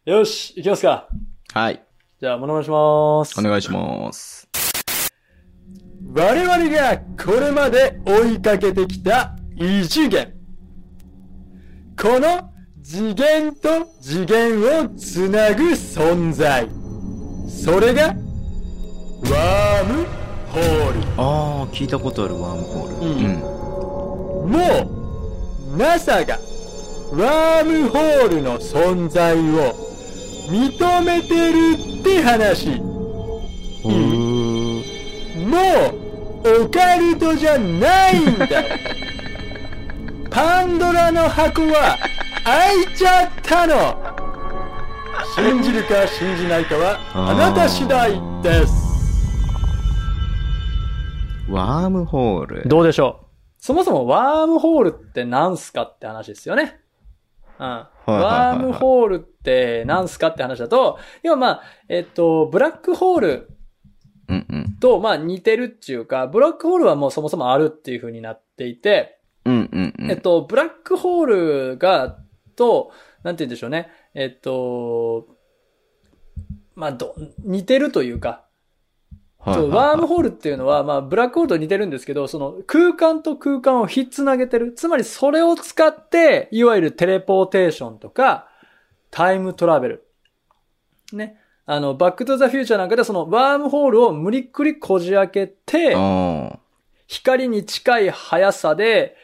よし、行きますか。はい。じゃあ、お願いします。お願いします。我々がこれまで追いかけてきた異次元。この次元と次元をつなぐ存在。それが、ワームホール。ああ、聞いたことあるワームホール。うんうん。もう、NASA が、ワームホールの存在を認めてるって話。うーもう、オカルトじゃないんだよ。[laughs] パンドラの箱は開いちゃったの。信じるか信じないかはあなた次第です。ワームホール。どうでしょう？そもそもワームホールって何すかって話ですよね。うん。ワームホールって何すかって話だと、要はまあ、えっと、ブラックホールうんうん。と、まあ似てるっていうか、ブラックホールはもうそもそもあるっていう風になっていて、うんうんうん。えっと、ブラックホールが、と、なんて言うんでしょうね。えっと、まあ、ど、似てるというか、ワームホールっていうのは、まあ、ブラックホールと似てるんですけど、その空間と空間をひっつなげてる。つまりそれを使って、いわゆるテレポーテーションとか、タイムトラベル。ね。あの、バックトゥザフューチャーなんかでそのワームホールを無理くりこじ開けて、あ光に近い速さで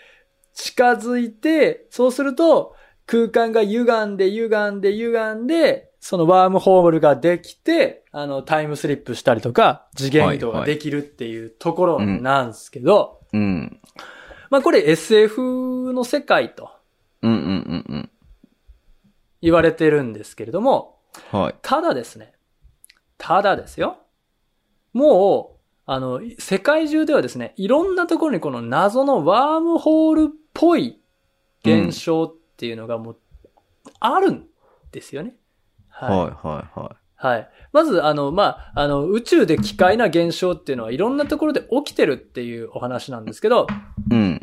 近づいて、そうすると空間が歪んで歪んで歪んで、そのワームホールができて、あの、タイムスリップしたりとか、次元移動ができるっていうところなんですけど、あ。うん。まあこれ SF の世界とうんうんうんうん。言われてるんですけれども、はい。ただですね、ただですよ。もう、あの、世界中ではですね、いろんなところにこの謎のワームホールっぽい現象っていうのがもう、あるんですよね。はいはいははい。まず、あの、まあ、あの、宇宙で奇怪な現象っていうのはいろんなところで起きてるっていうお話なんですけど、い。うん。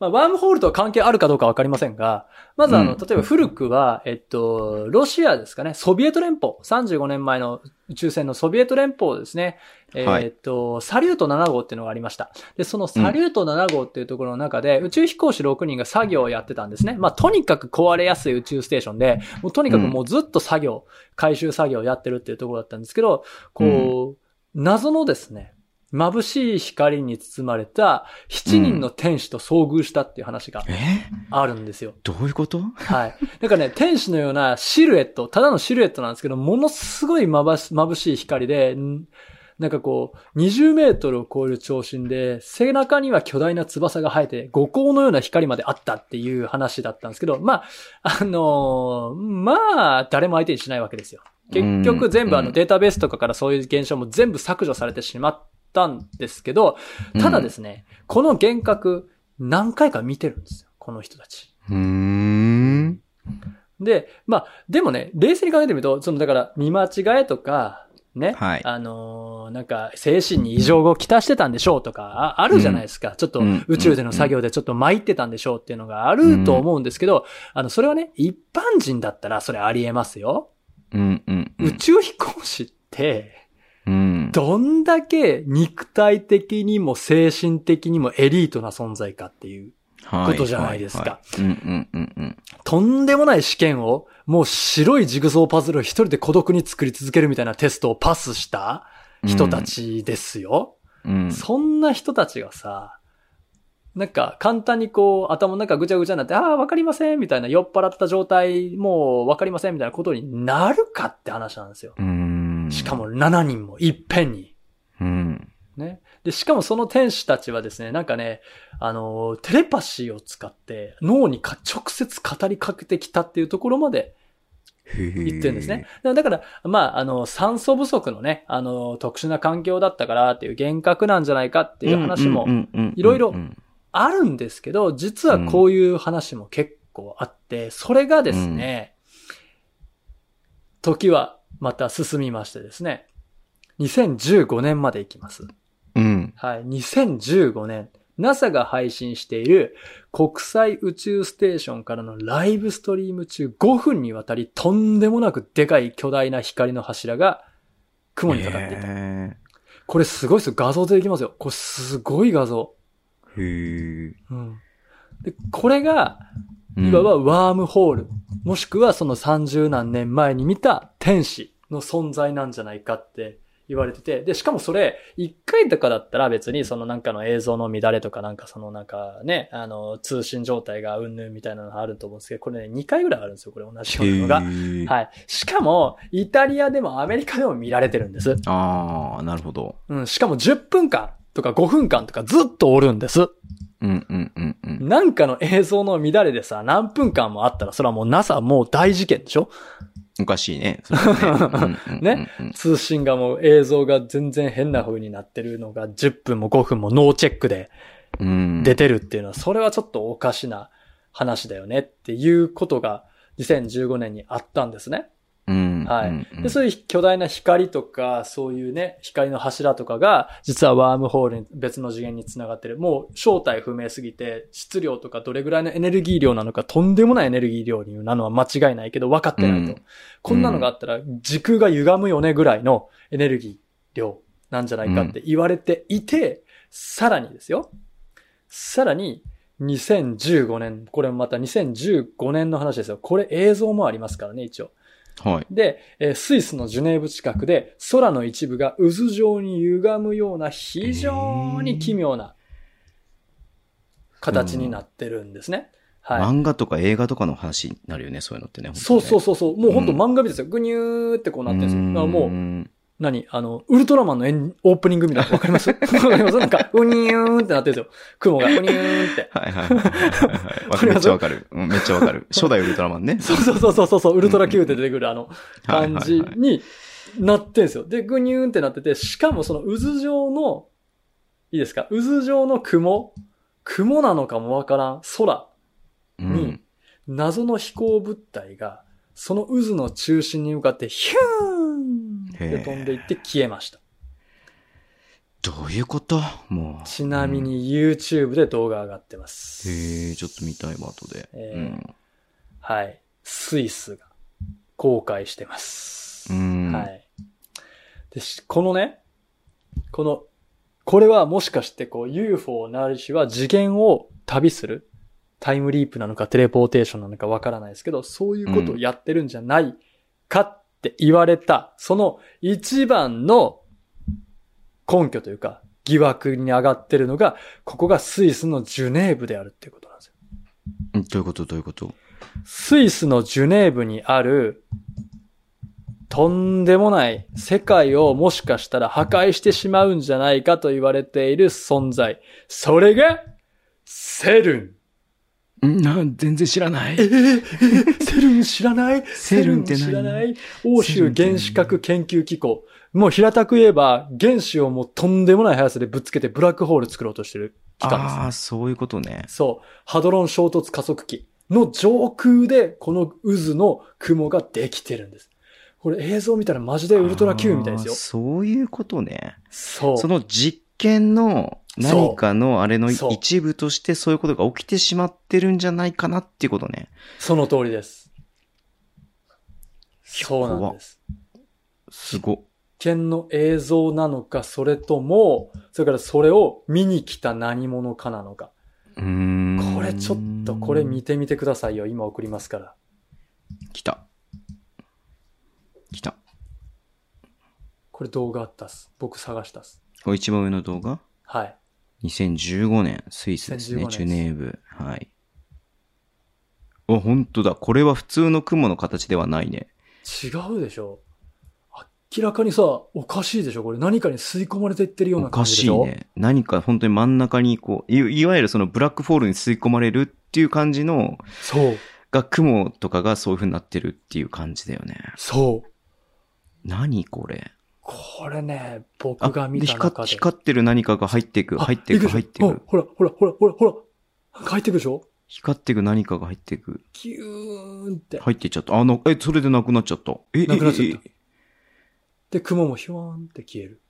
まあ、ワームホールとは関係あるかどうかわかりませんが、まずあの、うん。例えば古くは、えっと、ロシアですかね、ソビエト連邦、35年前の宇宙船のソビエト連邦ですね、えはい。ーっと、サリュート7号っていうのがありました。で、そのサリュート7号っていうところの中で、宇宙飛行士6人が作業をやってたんですね。まあ、とにかく壊れやすい宇宙ステーションで、もうとにかくもうずっと作業、回収作業をやってるっていうところだったんですけど、こう、謎のですね、眩しい光に包まれた7人の天使と遭遇したっていう話がえ？あるんですよ。どういうこと？はい。なんかね、天使のようなシルエット、ただのシルエットなんですけど、ものすごい眩しい光で、んなんかこう、20メートルを超える長身で、背中には巨大な翼が生えて、五光のような光まであったっていう話だったんですけど、まあ、あのーまあ、誰も相手にしないわけですよ。結局全部あうんのデータベースとかからそういう現象も全部削除されてしまったんですけど、ただですね、この幻覚何回か見てるんですよ。この人たち。うーん。で、まあ、でもね、冷静に考えてみると、その、だから、見間違えとか、ね、はいあのーなんか、精神に異常をきたしてたんでしょうとか、ああるじゃないですか。ちょっとうん、宇宙での作業でちょっと参ってたんでしょうっていうのがあると思うんですけど、あの、それはね、一般人だったらそれありえますよ。うんうんうん。宇宙飛行士って、うん。どんだけ肉体的にも精神的にもエリートな存在かっていう。ことじゃないですか。とんでもない試験を、もう白いジグソーパズルを一人で孤独に作り続けるみたいなテストをパスした人たちですよ。うん。そんな人たちがさ、なんか簡単にこう頭の中ぐちゃぐちゃになって、ああ、わかりませんみたいな酔っ払った状態、もうわかりませんみたいなことになるかって話なんですよ。うん。しか。も7人もいっぺんに。うん。ね。で、しかもその天使たちはですね、なんかね、あの、テレパシーを使って脳にか直接語りかけてきたっていうところまで言ってるんですね。だから、まあ、あの、酸素不足のね、あの、特殊な環境だったからっていう幻覚なんじゃないかっていう話も、いろいろあるんですけど、実はこういう話も結構あって、それがですね、時はまた進みましてですね、2015年まで行きます。うん。はい。2015年、NASA が配信している国際宇宙ステーションからのライブストリーム中5分にわたりとんでもなくでかい巨大な光の柱が雲にかかっていた。これすごいですよ。画像でできますよ。これすごい画像。へー。うん。で、これが、いわばワームホール、もしくはその30何年前に見た天使の存在なんじゃないかって言われてて、で、しかもそれ、一回とかだったら別にそのなんかの映像の乱れとかなんかそのなんかね、あの、通信状態がうんぬんみたいなのがあると思うんですけど、これね、2回ぐらいあるんですよ、これ同じようなのが。はい。しかも、イタリアでもアメリカでも見られてるんです。ああ、なるほど。うん、しかも10分間とか5分間とかずっとおるんです。うんうんうんうん。なんかの映像の乱れでさ、何分間もあったら、それはもう NASA もう大事件でしょ？おかしいね。ね。通信がもう映像が全然変な風になってるのが10分も5分もノーチェックで出てるっていうのは、それはちょっとおかしな話だよねっていうことが2015年にあったんですね。はい。で、そういう巨大な光とか、そういうね、光の柱とかが、実はワームホールに別の次元につながってる。もう正体不明すぎて、質量とかどれぐらいのエネルギー量なのか、とんでもないエネルギー量になのは間違いないけど、分かってないと。うん、こんなのがあったら、時空が歪むよねぐらいのエネルギー量なんじゃないかって言われていて、さらにですよ。さらに、2015年、これまた2015年の話ですよ。これ映像もありますからね、一応。はい。で、えスイスのジュネーブ近くで空の一部が渦状に歪むような非常に奇妙な形になってるんですね。はい。漫画とか映画とかの話になるよね、そういうのってね。ねそうそうそうそう。もう本当漫画みたいですよ。ぐにゅーってこうなってるんですよ。もう、何？あの、ウルトラマンのエンオープニングみたいな。わかります？[laughs] わかります？なんか、うにゅーんってなってるんですよ。雲が、うにゅーんって。はいはいはいめっちゃわかる。うん、めっちゃわかる。[laughs] 初代ウルトラマンね。そうそうそうそうそう、ウルトラ Q って出てくるあの、感じになってんすよ。で、ぐにゅーんってなってて、しかもその渦状の、いいですか？渦状の雲？雲なのかもわからん。空に、謎の飛行物体が、その渦の中心に向かって、ヒューンで飛んでいって消えました。どういうこと？もう。ちなみに YouTube で動画上がってます。へえ、ちょっと見たいわ、後で、えーうん。はい。スイスが公開してます。うん、はい。で、このね、この、これはもしかしてこう UFO なりしは次元を旅するタイムリープなのかテレポーテーションなのかわからないですけど、そういうことをやってるんじゃないかっって言われた、その一番の根拠というか、疑惑に上がってるのが、ここがスイスのジュネーブであるっていうことなんですよ。どういうこと？どういうこと？スイスのジュネーブにある、とんでもない世界をもしかしたら破壊してしまうんじゃないかと言われている存在。それが、セルン。な、全然知らない。えー、セルン知らない？セルンって知らない？欧州原子核研究機構。もう平たく言えば、原子をもうとんでもない速さでぶつけてブラックホール作ろうとしてる機関です。ああ、そういうことね。そう。ハドロン衝突加速器の上空でこの渦の雲ができてるんです。これ映像見たらマジでウルトラ Q みたいですよ。そういうことね。そう。その実験の何かのあれの一部としてそういうことが起きてしまってるんじゃないかなっていうことね。その通りです。そうなんです。すご。験の映像なのか、それとも、それからそれを見に来た何者かなのか。うん。これちょっと、これ見てみてくださいよ。今送りますから。来た。来た。これ動画あったっす。僕探したっす。これ一番上の動画？はい。2015年、スイスですね、ジュネーブ。はい。あ、本当だ。これは普通の雲の形ではないね。違うでしょ明らかにさ、おかしいでしょこれ何かに吸い込まれていってるような感じでしょおかしいね。何か本当に真ん中にこう、いいわゆるそのブラックフォールに吸い込まれるっていう感じの、そう。が雲とかがそういう風になってるっていう感じだよね。そう。何これ。これね、僕が見た光中で。光ってる何かが入っていく、入っていく、入っていく。ほら、ほら、ほら、ほら、ほら。入っていくでしょ？光っていく何かが入っていく。キューンって。入っていっちゃった。あの、え、それでなくなっちゃった。え、なくなっちゃったえ。で、雲もヒュワーンって消える。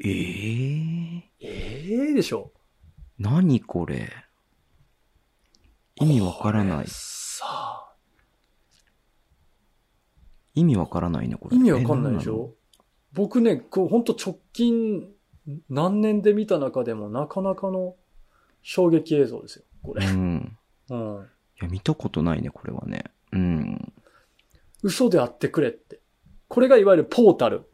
えー、ええー、でしょ？何これ？意味わからない。さあ、意味わからないね、これ。意味わかんないでしえょ僕ね、こう、ほんと直近何年で見た中でもなかなかの衝撃映像ですよ、これ。うん。うん。いや、見たことないね、これはね。うん。嘘であってくれって。これがいわゆるポータル。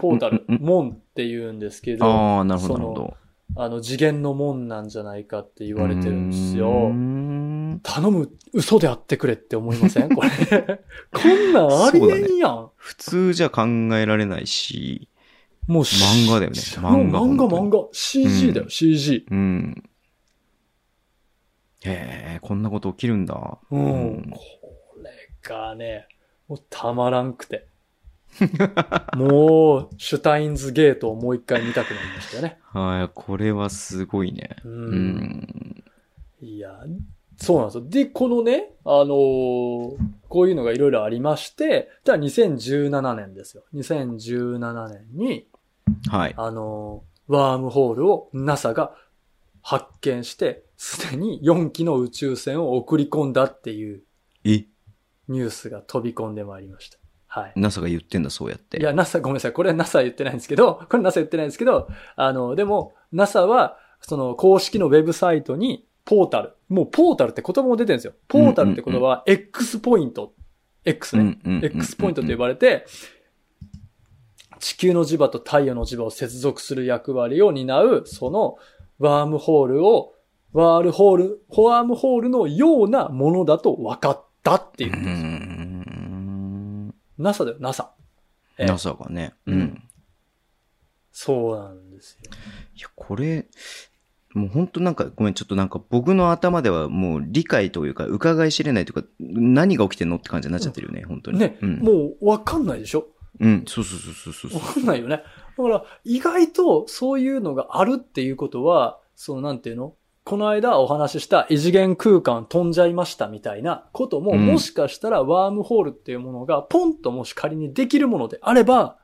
ポータル。門って言うんですけど、ああ、なるほど、なるほど。あの次元の門なんじゃないかって言われてるんですよ。ん頼む、嘘であってくれって思いません？[laughs] これ。こんなんありえんやん。普通じゃ考えられないし、もう漫画だよね漫漫画画、漫画、漫画。CG だよ、うん CG。うん。へえ、こんなこと起きるんだ。うん。うんこれがね、もうたまらんくて。[laughs] もう、シュタインズゲートをもう一回見たくなりましたよね。はい、これはすごいね。う。うんん。いや、そうなんですよ。で、このね、あのーこういうのがいろいろありまして、じゃあ2017年ですよ。2017年に、はい。あのーワームホールを NASA が発見して、すでに4機の宇宙船を送り込んだっていうえ、ニュースが飛び込んでまいりました。はい。NASA が言ってんだ、そうやって。いや、NASA、ごめんなさい。これは NASA は言ってないんですけど、これ NASA 言ってないんですけど、あの、でも、NASA は、その公式のウェブサイトに、ポータル。もうポータルって言葉も出てるんですよ。ポータルって言葉は X ポイント。X ね。X ポイントと呼ばれて、地球の磁場と太陽の磁場を接続する役割を担う、そのワームホールを、ワールホール、ワームホールのようなものだと分かったっていうう。ん。NASA だよ、NASA。え NASA がね。ううんん。そうなんですよ。いや、これ、もう本当なんか、ごめん、ちょっとなんか僕の頭ではもう理解というか、伺い知れないというか、何が起きてんのって感じになっちゃってるよね、本当に。ね、うん。もう分かんないでしょ？うん、そうそうそうそうそう分かんないよね。だから、意外とそういうのがあるっていうことは、そのなんていうの？この間お話しした異次元空間飛んじゃいましたみたいなことも、うんもしかしたらワームホールっていうものがポンともし仮にできるものであれば、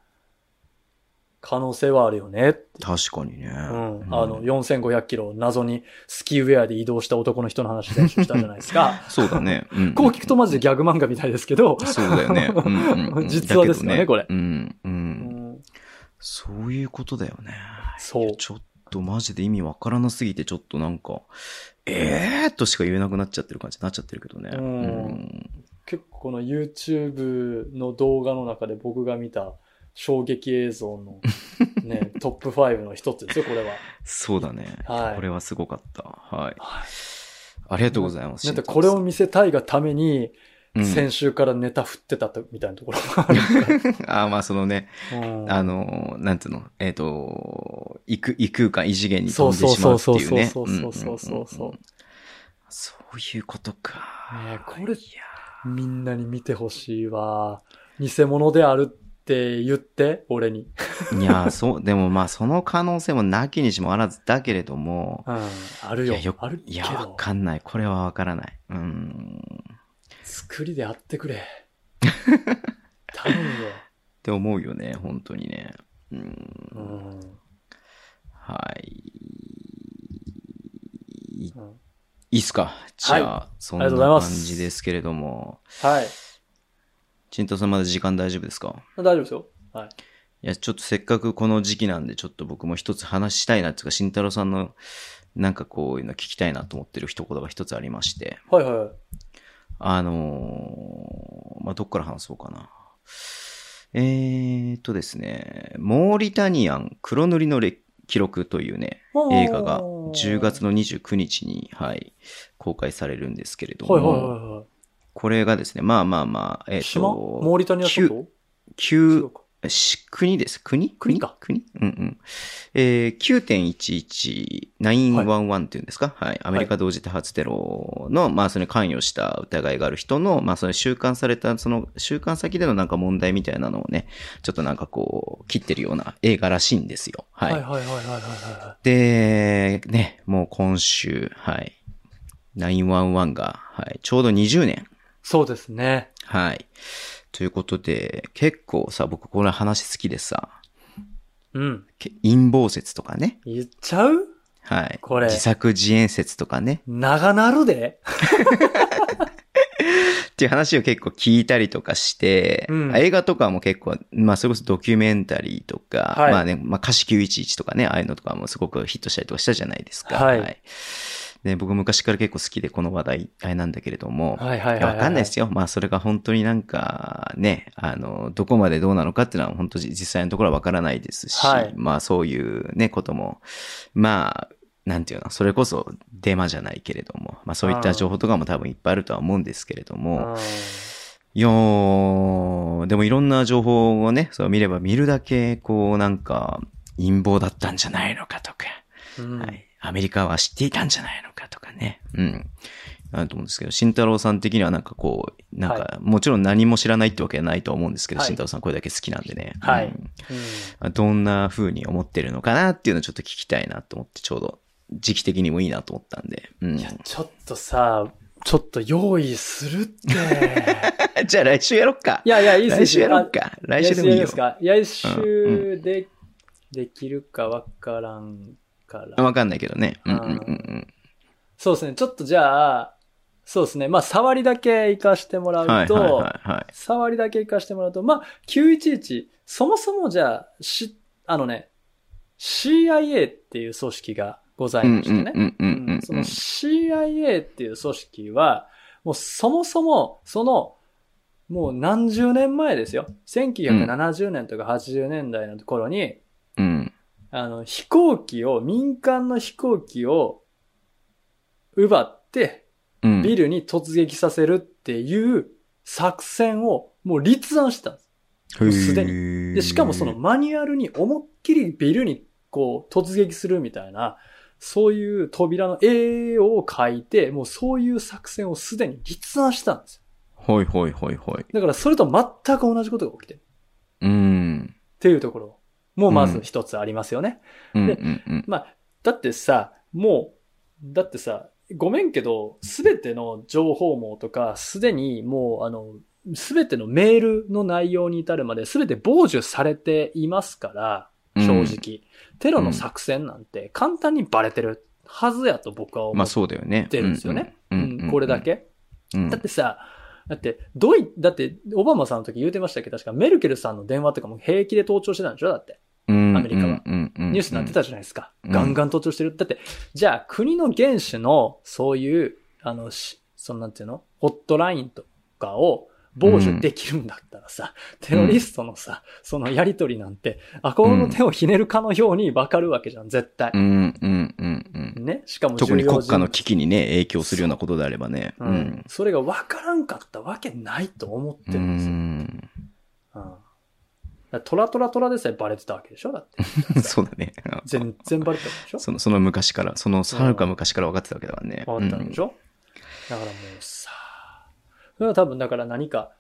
可能性はあるよね。確かにね。うん。あの、4500キロ謎にスキーウェアで移動した男の人の話練習したじゃないですか。[laughs] そうだね。うん。[laughs] こう聞くとマジでギャグ漫画みたいですけど。そうだよね。うんうんうん [laughs] 実話ですよねだけどこれうん、う。うんんそういうことだよね。そうちょっとマジで意味わからなすぎて、ちょっとなんか、えーっとしか言えなくなっちゃってる感じになっちゃってるけどね。うん結構この YouTube の動画の中で僕が見た衝撃映像のね、[laughs] トップ5の一つですよ、これは。そうだね。はいこれはすごかった。はい。はいありがとうございます。だってこれを見せたいがために、うん先週からネタ振ってたとみたいなところがあるか [laughs] あーまあそのね、ら。うんあの、なんつうの、えっ、と、異空異空間、異次元に飛んでしまうっていうね。そうそうそうそうそうそういうことか。ねえこれみんなに見てほしいわ。偽物であるって言って、俺に。いや、そう、でもまあその可能性もなきにしもあらずだけれども、うん、あるよ。いや、よあるけいや、わど、かんない。これはわからない。うん。作りであってくれ。[laughs] 頼むよ。って思うよね、本当にね。うん。うんはい。いうんいいっすかじゃあ、そんな感すじですけれども。はい。ちんとさんまだ時間大丈夫ですか？大丈夫ですよ。はい。いや、ちょっとせっかくこの時期なんで、ちょっと僕も一つ話したいなっていうか、慎太郎さんの、なんかこういうの聞きたいなと思ってる一言が一つありまして、はいはい。あのーまあ、どっから話そうかな。えーっとですね、モーリタニアン黒塗りのれ記録というね、映画が10月の29日に、はい、公開されるんですけれども、はいはいはいはい。これがですね、まあまあまあ、えっ、ー、と。島？モーリタニア諸島旧、国です。国？国？か。国？うんうん。えー、9.11-911っていうんですかはい。アメリカ同時多発テロの、はい、まあ、それに関与した疑いがある人の、まあ、その収監された、その、収監先でのなんか問題みたいなのをね、ちょっとなんかこう、切ってるような映画らしいんですよ。はい。はいはいはいはいはい、はい。で、ね、もう今週、はい。911が、はい。ちょうど20年。そうですね。はい。ということで、結構さ、僕これ話好きでさ、うん。陰謀説とかね。言っちゃう？はい。これ。自作自演説とかね。長なるで？っていう話を結構聞いたりとかして、うん、映画とかも結構、まあそれこそドキュメンタリーとか、はい、まあね、まあ歌詞911とかね、ああいうのとかもすごくヒットしたりとかしたじゃないですか。はい、はいで、僕昔から結構好きでこの話題、あれなんだけれども、はいはいはい、わかんないですよ。まあそれが本当になんかね、あの、どこまでどうなのかっていうのは本当実際のところはわからないですし、はい、まあそういうね、ことも、まあ、なんていうの、それこそデマじゃないけれども、まあそういった情報とかも多分いっぱいあるとは思うんですけれども、いやでもいろんな情報をね、そう見れば見るだけ、こうなんか陰謀だったんじゃないのかとか、うん、はい。アメリカは知っていたんじゃないのかとかね。うん。あると思うんですけど、慎太郎さん的にはなんかこう、なんか、はい、もちろん何も知らないってわけはないと思うんですけど、慎、はい、太郎さんこれだけ好きなんでね。はい。うん、どんな風に思ってるのかなっていうのをちょっと聞きたいなと思って、ちょうど時期的にもいいなと思ったんで。うん、いや、ちょっとさ、ちょっと用意するって。[laughs] じゃあ来週やろっか。いやいや、いいっす来週やろっか。来週でもいいよ。ですか来週で、うん、できるかわからんから。わかんないけどね。うんうんうんうん。そうですね。ちょっとじゃあ、そうですね。まあ、触りだけ行かしてもらうと、はいはいはいはい、触りだけ行かしてもらうと、まあ、911、そもそもじゃあ、し、あのね、CIA っていう組織がございましてね。その CIA っていう組織は、もうそもそも、その、もう何十年前ですよ。1970年とか80年代の頃に、うん、あの、飛行機を、民間の飛行機を奪って、ビルに突撃させるっていう作戦をもう立案したんです。すでに。で、しかもそのマニュアルに思いっきりビルにこう突撃するみたいな、そういう扉の絵を描いて、もうそういう作戦をすでに立案したんですよ。ほいほいほいほい。だからそれと全く同じことが起きてる。うん。っていうところ。もまず一つありますよね。うん、で、うんうんうん、まあ、だってさ、もう、だってさ、ごめんけど、すべての情報網とか、すでにもう、あの、すべてのメールの内容に至るまで、すべて傍受されていますから、正直。うん、テロの作戦なんて簡単にバレてるはずやと僕は思ってるんですよね。これだけ。うん、だってさ、だって、どい、だって、オバマさんの時言うてましたけ？ど、確かメルケルさんの電話とかも平気で盗聴してたんでしょ？だって。アメリカは。ニュースになってたじゃないですか。ガンガン盗聴してる。だって、じゃあ国の原種のそういう、あの、そのなんていうの？ホットラインとかを傍受できるんだったらさ、うん、テロリストのさ、そのやりとりなんて、あ、この手をひねるかのようにわかるわけじゃん、絶対。うん、うん、うん、うん。ね？しかも特に国家の危機にね、影響するようなことであればね。うん。それがわからんかったわけないと思ってるんですよ。うん。うんトラトラトラでさえバレてたわけでしょ？だって。[laughs] そうだね。[laughs] 全然バレてたでしょ？その、その昔から、その、はるか昔から分かってたわけだからね。分かったでしょ、うん、だからもうさ、それは多分だから何か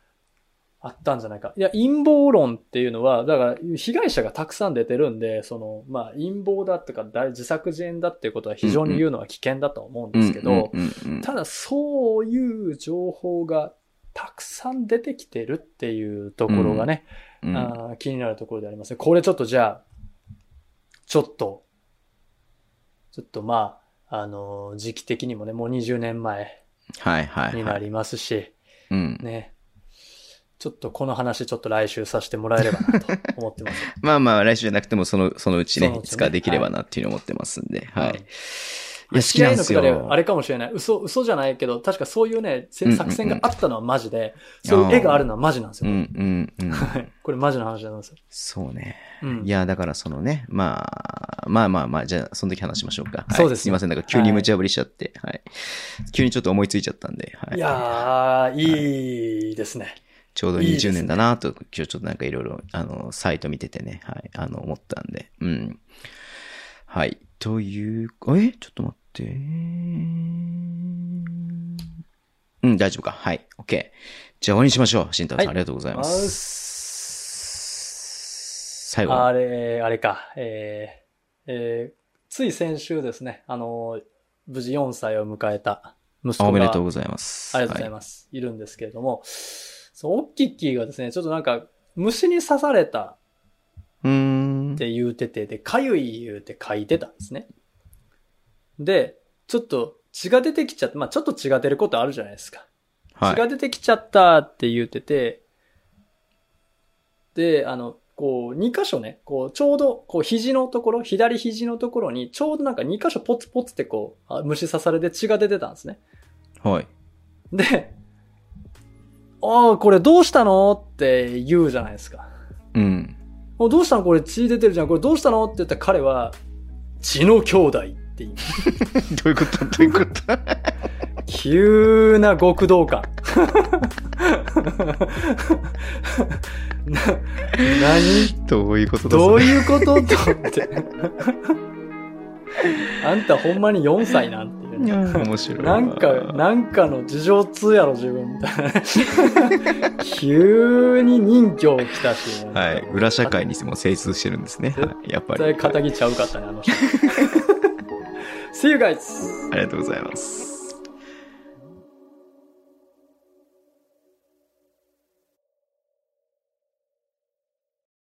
あったんじゃないか。いや、陰謀論っていうのは、だから被害者がたくさん出てるんで、その、まあ陰謀だとか自作自演だっていうことは非常に言うのは危険だと思うんですけど、ただそういう情報がたくさん出てきてるっていうところがね、うん、あ気になるところでありますね。これちょっとじゃあ、ちょっと、ちょっとまあ、あの、時期的にもね、もう20年前になりますし、はいはいはい、ね。ちょっとこの話ちょっと来週させてもらえればなと思ってます。[laughs] まあまあ来週じゃなくてもその、そのうちね、いつかできればなっていうふうに思ってますんで、はい。はい、いや、好きなんですよ。あれかもしれない。嘘、嘘じゃないけど、確かそういうね、作戦があったのはマジで、そういう絵があるのはマジなんですよ。うんうんうん。これマジの話なんですよ。そうね。うん、いや、だからそのね、まあ、まあまあまあ、じゃあ、その時話しましょうか。はい、そうです、すいません、なんか急に無茶ぶりしちゃって、はい、急にちょっと思いついちゃったんで、はい。いやー、いいですね。ちょうど20年だなと、いいね、今日ちょっとなんかいろいろ、あの、サイト見ててね、はい、あの、思ったんで、うん。はい。という、え？ちょっと待って。うん、大丈夫か。はい。OK。じゃあ終わりにしましょう。慎太郎さん、はい、ありがとうございます。最後。あれ、あれか。えー、えー、つい先週ですね、あの、無事4歳を迎えた息子が。おめでとうございます。ありがとうございます。はい、いるんですけれども、そう、オッキッキーがですね、ちょっとなんか、虫に刺されたって言うてて、で、かゆい言うて書いてたんですね。で、ちょっと血が出てきちゃって、まあちょっと血が出ることあるじゃないですか。はい、血が出てきちゃったって言うてて、で、あの、こう、2箇所ね、こう、ちょうど、こう、肘のところ、左肘のところに、ちょうどなんか2箇所ポツポツってこう、虫刺されて血が出てたんですね。はい。で、ああ、これどうしたのって言うじゃないですか。うん。どうしたのこれ血出てるじゃん。これどうしたのって言ったら彼は、血の兄弟って言う。[laughs] どういうこと？どういうこと？[laughs] 急な極道感。[laughs] な、何？どういうこと？どういうこと？と思って。あんたほんまに4歳なんていう、ね。面白い。なんか、なんかの事情通やろ、自分みたいな。急に任教来たし。はい。裏社会にも精通してるんですね。はい、やっぱり。絶対仇ちゃうかったね、あの人。[laughs] See you guys! ありがとうございます。